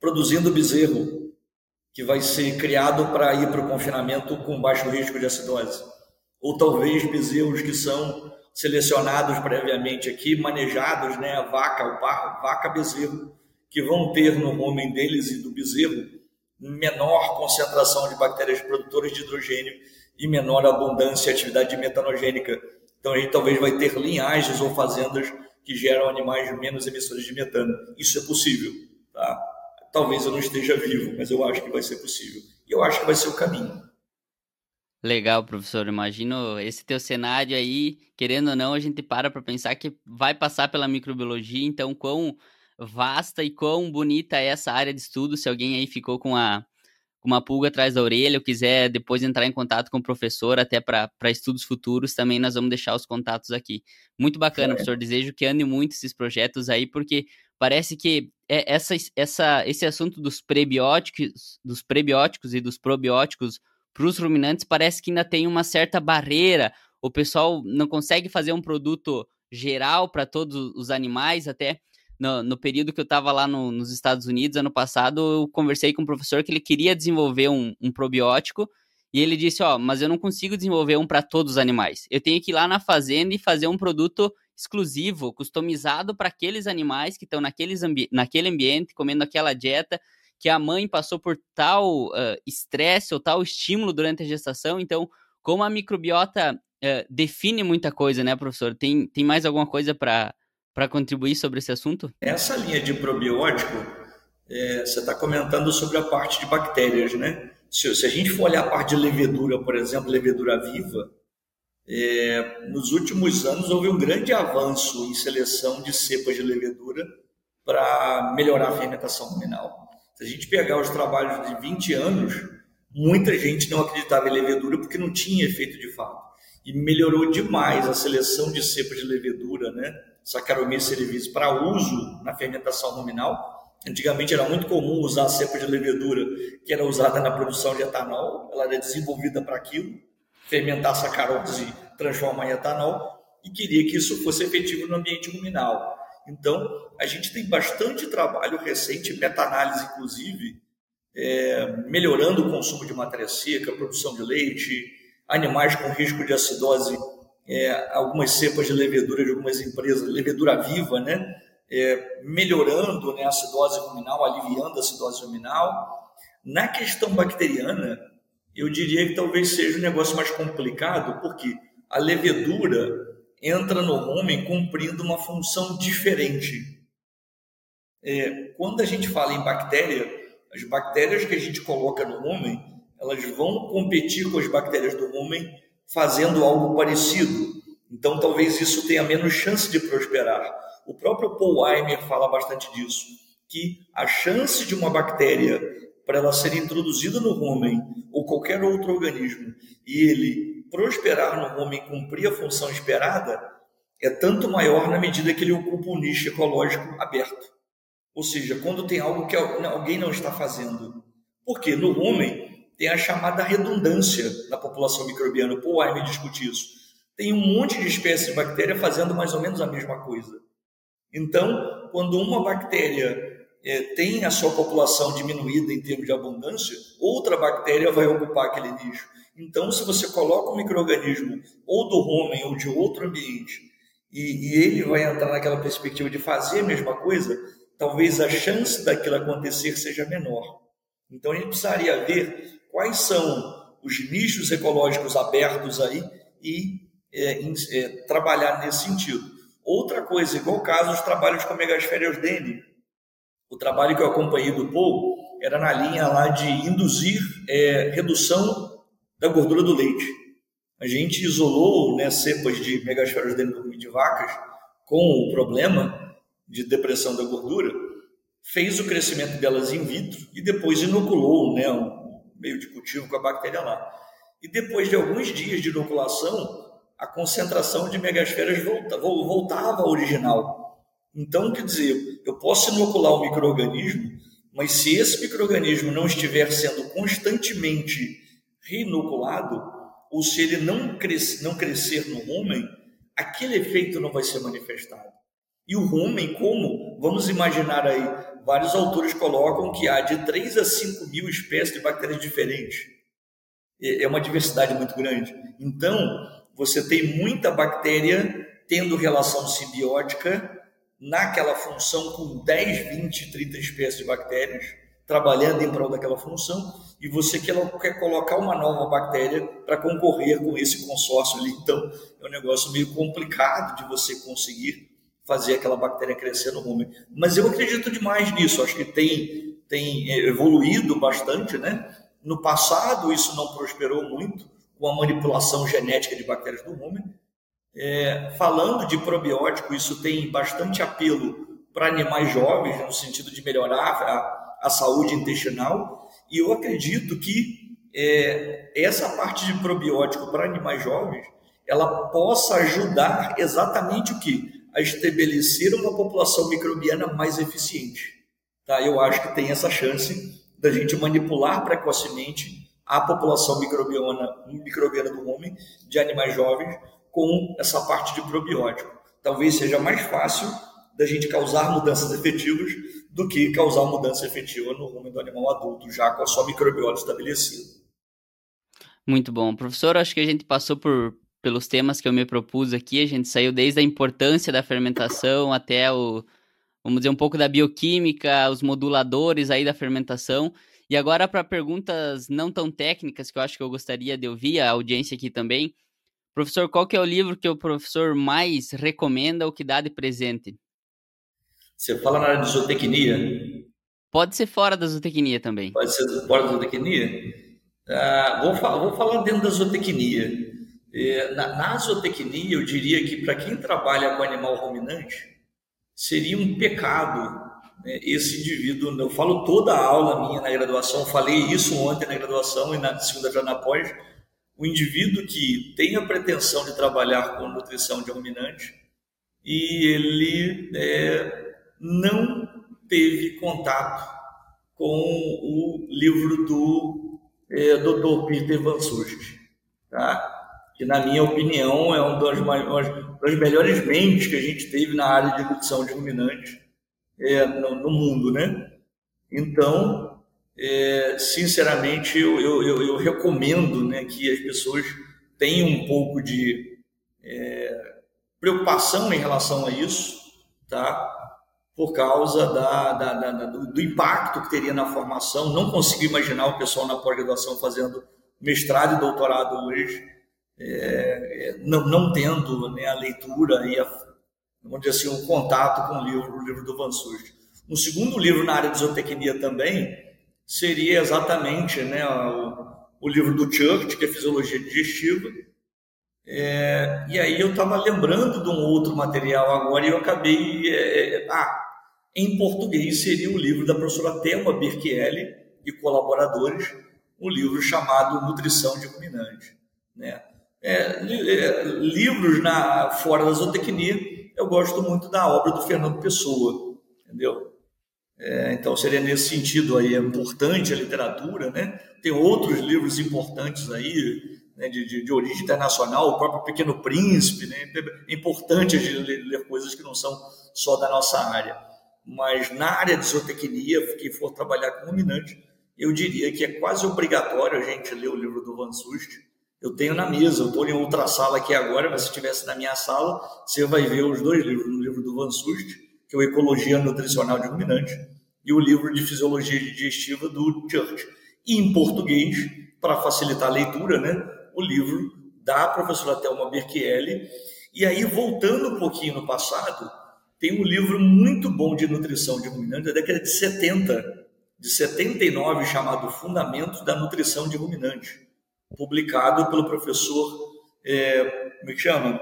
produzindo bezerro, que vai ser criado para ir para o confinamento com baixo risco de acidose. Ou talvez bezerros que são selecionados previamente aqui, manejados, né, a vaca, o par, vaca bezerro, que vão ter no homem deles e do bezerro menor concentração de bactérias produtoras de hidrogênio e menor abundância e atividade metanogênica. Então a gente talvez vai ter linhagens ou fazendas que geram animais menos emissores de metano. Isso é possível, tá? Talvez eu não esteja vivo, mas eu acho que vai ser possível. E eu acho que vai ser o caminho. Legal, professor. Imagino esse teu cenário aí, querendo ou não, a gente para para pensar que vai passar pela microbiologia, então quão vasta e quão bonita é essa área de estudo. Se alguém aí ficou com a com uma pulga atrás da orelha ou quiser depois entrar em contato com o professor, até para estudos futuros, também nós vamos deixar os contatos aqui. Muito bacana, é. professor. Desejo que ande muito esses projetos aí, porque parece que é essa, essa, esse assunto dos prebióticos, dos prebióticos e dos probióticos para os ruminantes parece que ainda tem uma certa barreira. O pessoal não consegue fazer um produto geral para todos os animais, até no, no, período que eu estava lá no, nos Estados Unidos, ano passado, eu conversei com um professor que ele queria desenvolver um, um probiótico e ele disse: Ó, mas eu não consigo desenvolver um para todos os animais. Eu tenho que ir lá na fazenda e fazer um produto exclusivo, customizado para aqueles animais que estão ambi naquele ambiente, comendo aquela dieta, que a mãe passou por tal estresse uh, ou tal estímulo durante a gestação. Então, como a microbiota uh, define muita coisa, né, professor? Tem, tem mais alguma coisa para contribuir sobre esse assunto? Essa linha de probiótico, é, você está comentando sobre a parte de bactérias, né? Se, se, a gente for olhar a parte de levedura, por exemplo, levedura viva, é, nos últimos anos houve um grande avanço em seleção de cepas de levedura para melhorar a fermentação ruminal. Se a gente pegar os trabalhos de 20 anos, muita gente não acreditava em levedura porque não tinha efeito de fato. E melhorou demais a seleção de cepas de levedura, né? Saccharomyces cerevisiae para uso na fermentação ruminal. Antigamente era muito comum usar a cepa de levedura que era usada na produção de etanol, ela era desenvolvida para aquilo, fermentar sacarose transformar em etanol, e queria que isso fosse efetivo no ambiente ruminal. Então, a gente tem bastante trabalho recente, meta-análise inclusive, é, melhorando o consumo de matéria seca, produção de leite, animais com risco de acidose é, algumas cepas de levedura de algumas empresas, levedura viva, né? É, melhorando né, a acidose ruminal, aliviando a acidose ruminal. Na questão bacteriana, eu diria que talvez seja um negócio mais complicado, porque a levedura entra no rumen cumprindo uma função diferente. É, quando a gente fala em bactéria, as bactérias que a gente coloca no rumen, elas vão competir com as bactérias do rumen fazendo algo parecido. Então, talvez isso tenha menos chance de prosperar. O próprio Paul Weimer fala bastante disso, que a chance de uma bactéria para ela ser introduzida no rumen ou qualquer outro organismo e ele prosperar no rumen cumprir a função esperada, é tanto maior na medida que ele ocupa um nicho ecológico aberto. Ou seja, quando tem algo que alguém não está fazendo. Porque no rumen tem a chamada redundância na população microbiana. Pô, ai, me discute isso. Tem um monte de espécies de bactéria fazendo mais ou menos a mesma coisa. Então, quando uma bactéria é, tem a sua população diminuída em termos de abundância, outra bactéria vai ocupar aquele nicho. Então, se você coloca um microorganismo ou do rumen ou de outro ambiente e, e ele vai entrar naquela perspectiva de fazer a mesma coisa, talvez a chance daquilo acontecer seja menor. Então, a gente precisaria ver quais são os nichos ecológicos abertos aí e é, é, trabalhar nesse sentido. Outra coisa, igual o caso dos trabalhos com megasférias Dene, o trabalho que eu acompanhei do Paul era na linha lá de induzir é, redução da gordura do leite. A gente isolou né, cepas de megasférias dentro de vacas com o problema de depressão da gordura, fez o crescimento delas in vitro e depois inoculou né, um meio de cultivo com a bactéria lá. E depois de alguns dias de inoculação, a concentração de megasferas volta, voltava ao original. Então, quer dizer, eu posso inocular o microorganismo, mas se esse microorganismo não estiver sendo constantemente reinoculado, ou se ele não, crescer, não crescer no rumen, aquele efeito não vai ser manifestado. E o rumen, como? Vamos imaginar aí, vários autores colocam que há de 3 a 5 mil espécies de bactérias diferentes. É uma diversidade muito grande. Então, você tem muita bactéria tendo relação simbiótica naquela função com 10, 20, 30 espécies de bactérias trabalhando em prol daquela função e você quer, quer colocar uma nova bactéria para concorrer com esse consórcio ali. Então, é um negócio meio complicado de você conseguir fazer aquela bactéria crescer no rumen. Mas eu acredito demais nisso, acho que tem, tem evoluído bastante, né? No passado, isso não prosperou muito com a manipulação genética de bactérias do rumen. É, falando de probiótico, isso tem bastante apelo para animais jovens, no sentido de melhorar a a saúde intestinal. E eu acredito que é, essa parte de probiótico para animais jovens, ela possa ajudar exatamente o que? A estabelecer uma população microbiana mais eficiente. Tá? Eu acho que tem essa chance da gente manipular precocemente a população microbiana, microbiana do homem, de animais jovens, com essa parte de probiótico. Talvez seja mais fácil da gente causar mudanças efetivas do que causar mudança efetiva no rumo do animal adulto, já com a sua microbiota estabelecida. Muito bom. Professor, acho que a gente passou por, pelos temas que eu me propus aqui, a gente saiu desde a importância da fermentação até o, vamos dizer, um pouco da bioquímica, os moduladores aí da fermentação. E agora para perguntas não tão técnicas que eu acho que eu gostaria de ouvir, a audiência aqui também. Professor, qual que é o livro que o professor mais recomenda ou que dá de presente? Você fala na área de zootecnia? Pode ser fora da zootecnia também. Pode ser fora da zootecnia? Ah, vou, falar, vou falar dentro da zootecnia. É, na, na zootecnia, eu diria que para quem trabalha com animal ruminante, seria um pecado né, esse indivíduo. Eu falo toda a aula minha na graduação, falei isso ontem na graduação e na segunda-feira na pós. O indivíduo que tem a pretensão de trabalhar com nutrição de ruminante e ele é, não teve contato com o livro do é, Dr. Peter Van Sust, tá? que na minha opinião é uma das, das, melhores mentes que a gente teve na área de nutrição de ruminantes é, no, no, mundo, né? Então, é, sinceramente, eu, eu, eu, eu, recomendo né, que as pessoas tenham um pouco de preocupação em relação a isso, tá? Por causa da, da, da, do, do, impacto que teria na formação. Não consigo imaginar o pessoal na pós-graduação fazendo mestrado e doutorado hoje, é, é, não, não, tendo né, a leitura e a, vamos dizer assim, o contato com o livro, o livro do Van Sust. Um segundo livro na área de zootecnia também seria exatamente né, o, o livro do Church, que é Fisiologia Digestiva, é, e aí eu estava lembrando de um outro material agora e eu acabei. É, é, ah, em português seria o livro da professora Thelma Birchielli, e colaboradores um livro chamado Nutrição de Ruminante. Né? É, é, livros na, fora da zootecnia, eu gosto muito da obra do Fernando Pessoa, entendeu? É, então seria nesse sentido aí, é importante a literatura, né? Tem outros livros importantes aí, né, de, de, de, origem internacional, o próprio Pequeno Príncipe, né? É importante a gente ler, ler coisas que não são só da nossa área. Mas na área de zootecnia, quem for trabalhar com ruminante, eu diria que é quase obrigatório a gente ler o livro do Van Sust. Eu tenho na mesa, eu estou em outra sala aqui agora, mas se estivesse na minha sala, você vai ver os dois livros, o livro do Van Sust, que é o Ecologia Nutricional de Ruminante, e o livro de Fisiologia Digestiva do Church. E em português, para facilitar a leitura, né, o livro da professora Thelma Berchielli. E aí, voltando um pouquinho no passado, tem um livro muito bom de nutrição de ruminante da década de 70, de 79 chamado Fundamentos da Nutrição de Ruminante, publicado pelo professor, é, como é que chama?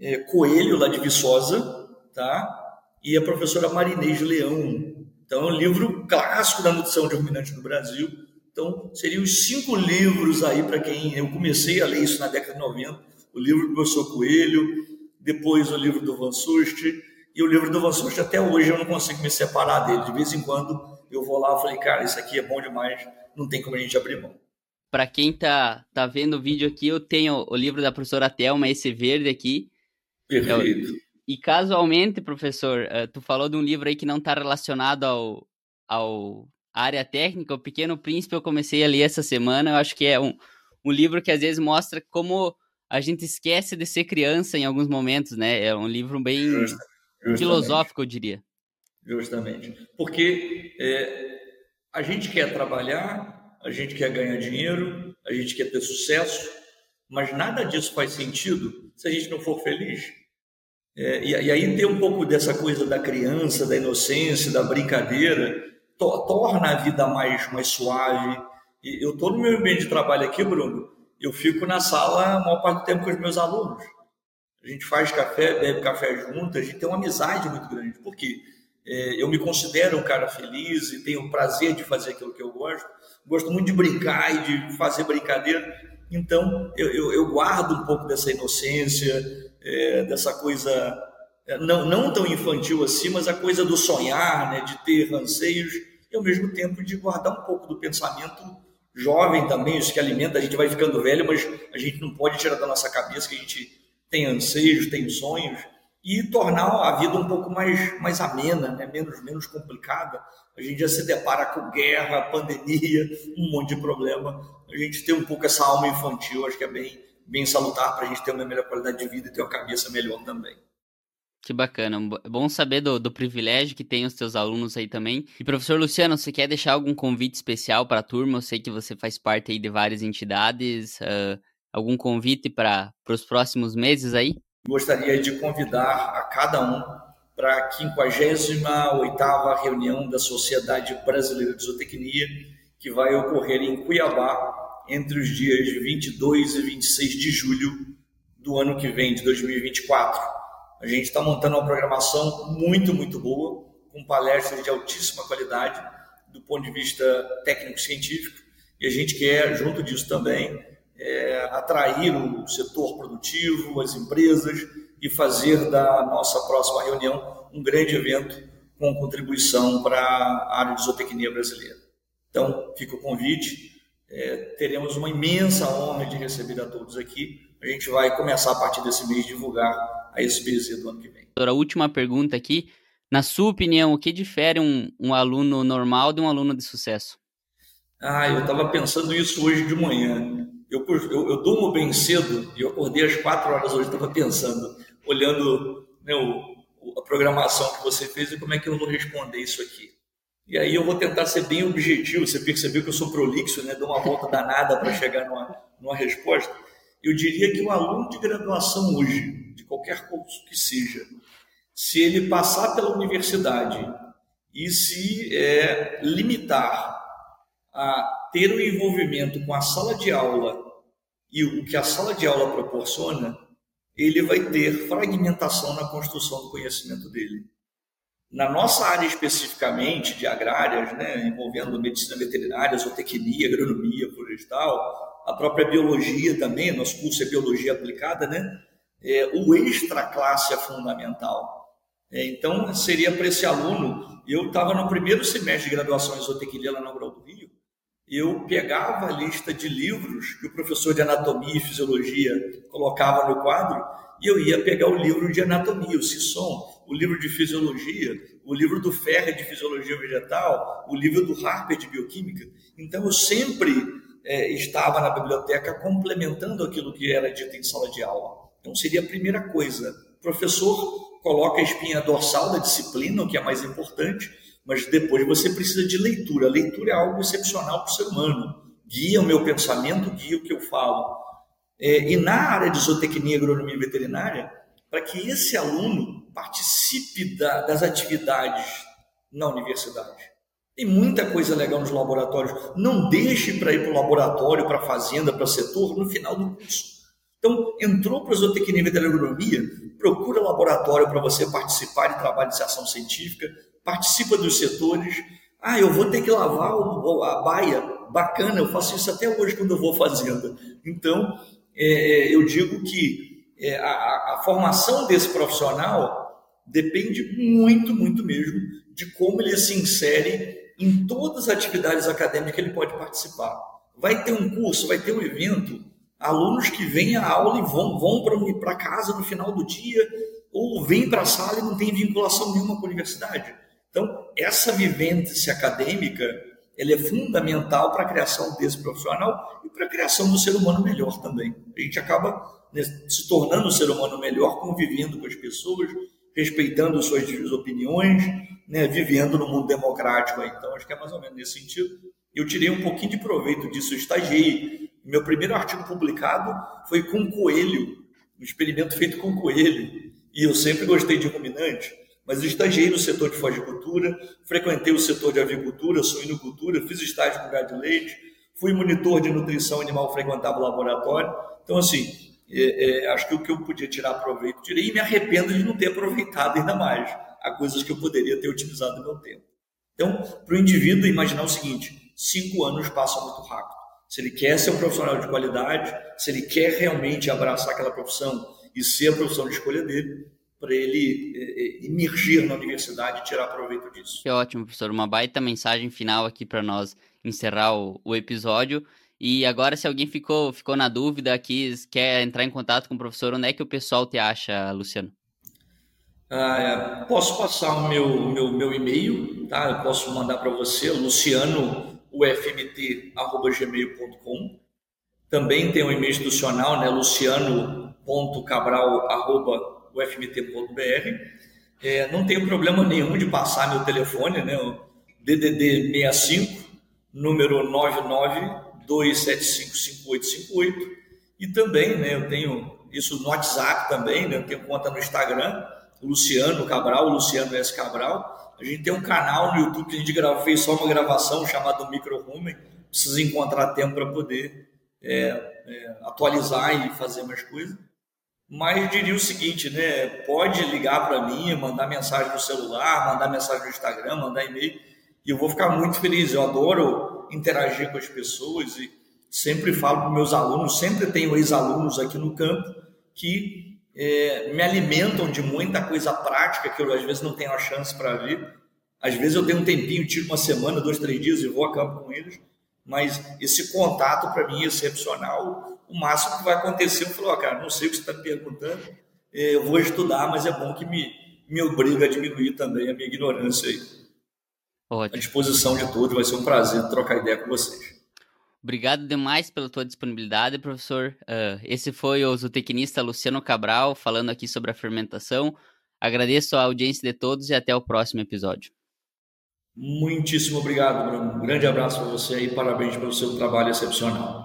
É, Coelho, lá de Viçosa, tá? e a professora Marinês Leão. Então, é um livro clássico da nutrição de ruminante no Brasil. Então, seriam os cinco livros aí para quem... Eu comecei a ler isso na década de 90, o livro do professor Coelho, depois o livro do Van Sust, e o livro do Van Sust até hoje eu não consigo me separar dele. De vez em quando eu vou lá e falei, cara, isso aqui é bom demais, não tem como a gente abrir mão. Para quem tá, tá vendo o vídeo aqui, eu tenho o livro da professora Thelma, esse verde aqui. Perfeito. e casualmente, professor, uh, tu falou de um livro aí que não está relacionado ao, ao área técnica, O Pequeno Príncipe, eu comecei a ler essa semana. Eu acho que é um, um livro que às vezes mostra como a gente esquece de ser criança em alguns momentos, né? É um livro bem Just, filosófico, eu diria. Justamente. Porque é, a gente quer trabalhar, a gente quer ganhar dinheiro, a gente quer ter sucesso, mas nada disso faz sentido se a gente não for feliz. É, e, e, aí tem um pouco dessa coisa da criança, da inocência, da brincadeira, to, torna a vida mais, mais suave. E eu estou no meu ambiente de trabalho aqui, Bruno, eu fico na sala a maior parte do tempo com os meus alunos. A gente faz café, bebe café junto, a gente tem uma amizade muito grande. Por quê? É, eu me considero um cara feliz e tenho o prazer de fazer aquilo que eu gosto. Gosto muito de brincar e de fazer brincadeira. Então, eu, eu, eu guardo um pouco dessa inocência, é, dessa coisa é, não, não tão infantil assim, mas a coisa do sonhar, né, de ter anseios, e ao mesmo tempo de guardar um pouco do pensamento jovem também, isso que alimenta, a gente vai ficando velho, mas a gente não pode tirar da nossa cabeça que a gente tem anseios, tem sonhos, e tornar a vida um pouco mais, mais amena, né? menos, menos complicada. A gente já se depara com guerra, pandemia, um monte de problema. A gente tem um pouco essa alma infantil, acho que é bem, bem salutar para a gente ter uma melhor qualidade de vida e ter uma cabeça melhor também. Que bacana. É bom saber do, do privilégio que tem os teus alunos aí também. E professor Luciano, você quer deixar algum convite especial para a turma? Eu sei que você faz parte aí de várias entidades. Uh, algum convite para os próximos meses aí? gostaria de convidar a cada um para a 58ª reunião da Sociedade Brasileira de Zootecnia, que vai ocorrer em Cuiabá entre os dias 22 e 26 de julho do ano que vem, de 2024. A gente está montando uma programação muito, muito boa, com palestras de altíssima qualidade do ponto de vista técnico-científico, e a gente quer, junto disso também, é, atrair o setor produtivo, as empresas e fazer da nossa próxima reunião um grande evento com contribuição para a área de zootecnia brasileira. Então, fica o convite. É, teremos uma imensa honra de receber a todos aqui. A gente vai começar a partir desse mês divulgar a SBZ do ano que vem. A última pergunta aqui. Na sua opinião, o que difere um, um aluno normal de um aluno de sucesso? Ah, eu estava pensando isso hoje de manhã. Eu, eu, eu, durmo bem cedo e eu acordei às quatro horas hoje, estava pensando, olhando né, o, a programação que você fez e como é que eu vou responder isso aqui. E aí eu vou tentar ser bem objetivo, você percebeu que eu sou prolixo, né? dou uma volta danada para chegar numa, numa resposta. Eu diria que o aluno de graduação hoje, de qualquer curso que seja, se ele passar pela universidade e se é, limitar a ter o um envolvimento com a sala de aula e o que a sala de aula proporciona, ele vai ter fragmentação na construção do conhecimento dele. Na nossa área especificamente de agrárias, né, envolvendo medicina veterinária, zootecnia, agronomia, florestal, a própria biologia também, nosso curso é biologia aplicada, né? É, o extra classe é fundamental. É, então, seria para esse aluno, eu estava no primeiro semestre de graduação em zootecnia lá na Rural do Rio, eu pegava a lista de livros que o professor de anatomia e fisiologia colocava no quadro e eu ia pegar o livro de anatomia, o Sisson, o livro de fisiologia, o livro do Ferrer de fisiologia vegetal, o livro do Harper de bioquímica. Então eu sempre é, estava na biblioteca complementando aquilo que era dito em sala de aula. Então seria a primeira coisa. O professor coloca a espinha dorsal da disciplina, o que é mais importante, mas depois você precisa de leitura. A leitura é algo excepcional para o ser humano. Guia o meu pensamento, guia o que eu falo. É, e na área de zootecnia, agronomia veterinária, para que esse aluno participe da, das atividades na universidade. Tem muita coisa legal nos laboratórios. Não deixe para ir para o laboratório, para a fazenda, para o setor no final do curso. Então, entrou para a zootecnia e veterinaria, procura laboratório para você participar de trabalho de iniciação científica, participa dos setores. Ah, eu vou ter que lavar a baia. Bacana, eu faço isso até hoje quando eu vou à fazenda. Então, é, eu digo que é, a, a formação desse profissional depende muito, muito mesmo de como ele se insere em todas as atividades acadêmicas que ele pode participar. Vai ter um curso, vai ter um evento, alunos que vêm à aula e vão, vão para casa no final do dia, ou vêm para a sala e não tem vinculação nenhuma com a universidade. Então, essa vivência acadêmica ela é fundamental para a criação desse profissional e para a criação do ser humano melhor também. A gente acaba né, se tornando um ser humano melhor, convivendo com as pessoas, respeitando suas opiniões, né, vivendo no mundo democrático. Então, acho que é mais ou menos nesse sentido. Eu tirei um pouquinho de proveito disso, eu estagiei. Meu primeiro artigo publicado foi com coelho, um experimento feito com coelho. E eu sempre gostei de ruminante mas estagiei no setor de fogicultura, frequentei o setor de avicultura, suinocultura, fiz estágio com gado de leite, fui monitor de nutrição animal, frequentava o laboratório. Então, assim, é, é, acho que o que eu podia tirar proveito, tirei e me arrependo de não ter aproveitado ainda mais. Há coisas que eu poderia ter utilizado no meu tempo. Então, para o indivíduo imaginar o seguinte, cinco anos passam muito rápido. Se ele quer ser um profissional de qualidade, se ele quer realmente abraçar aquela profissão e ser a profissão de escolha dele, para ele é, emergir na universidade e tirar proveito disso. Que ótimo, professor. Uma baita mensagem final aqui para nós encerrar o, o, episódio. E agora, se alguém ficou, ficou na dúvida, quis, quer entrar em contato com o professor, onde é que o pessoal te acha, Luciano? Ah, é, posso passar o meu, meu, meu e-mail, tá? Eu posso mandar para você, lucianoufmt.gmail.com. Também tem um e-mail institucional, né? luciano.cabral.com ufmt.br. É, não tenho problema nenhum de passar meu telefone, né? O DDD 65, número 992755858. E também, né, eu tenho isso no WhatsApp também, né? Eu tenho conta no Instagram, Luciano Cabral, Luciano S. Cabral. A gente tem um canal no YouTube que a gente gravou, fez só uma gravação chamada Micro Rumen. Precisa encontrar tempo para poder é, é, atualizar e fazer mais coisas. Mas diria o seguinte, né? Pode ligar para mim, mandar mensagem no celular, mandar mensagem no Instagram, mandar e-mail, e eu vou ficar muito feliz. Eu adoro interagir com as pessoas e sempre falo para meus alunos, sempre tenho ex-alunos aqui no campo que é, me alimentam de muita coisa prática que eu às vezes não tenho a chance para ver. Às vezes eu tenho um tempinho, tiro uma semana, dois, três dias e vou a campo com eles mas esse contato para mim é excepcional. O máximo que vai acontecer, eu falo, cara, não sei o que você está me perguntando, é, eu vou estudar, mas é bom que me, me obriga a diminuir também a minha ignorância aí. Ótimo. À disposição de todos, vai ser um prazer trocar ideia com vocês. Obrigado demais pela tua disponibilidade, professor. Uh, esse foi o zootecnista Luciano Cabral falando aqui sobre a fermentação. Agradeço a audiência de todos e até o próximo episódio. Muitíssimo obrigado, Bruno. Um grande abraço para você e parabéns pelo seu trabalho excepcional.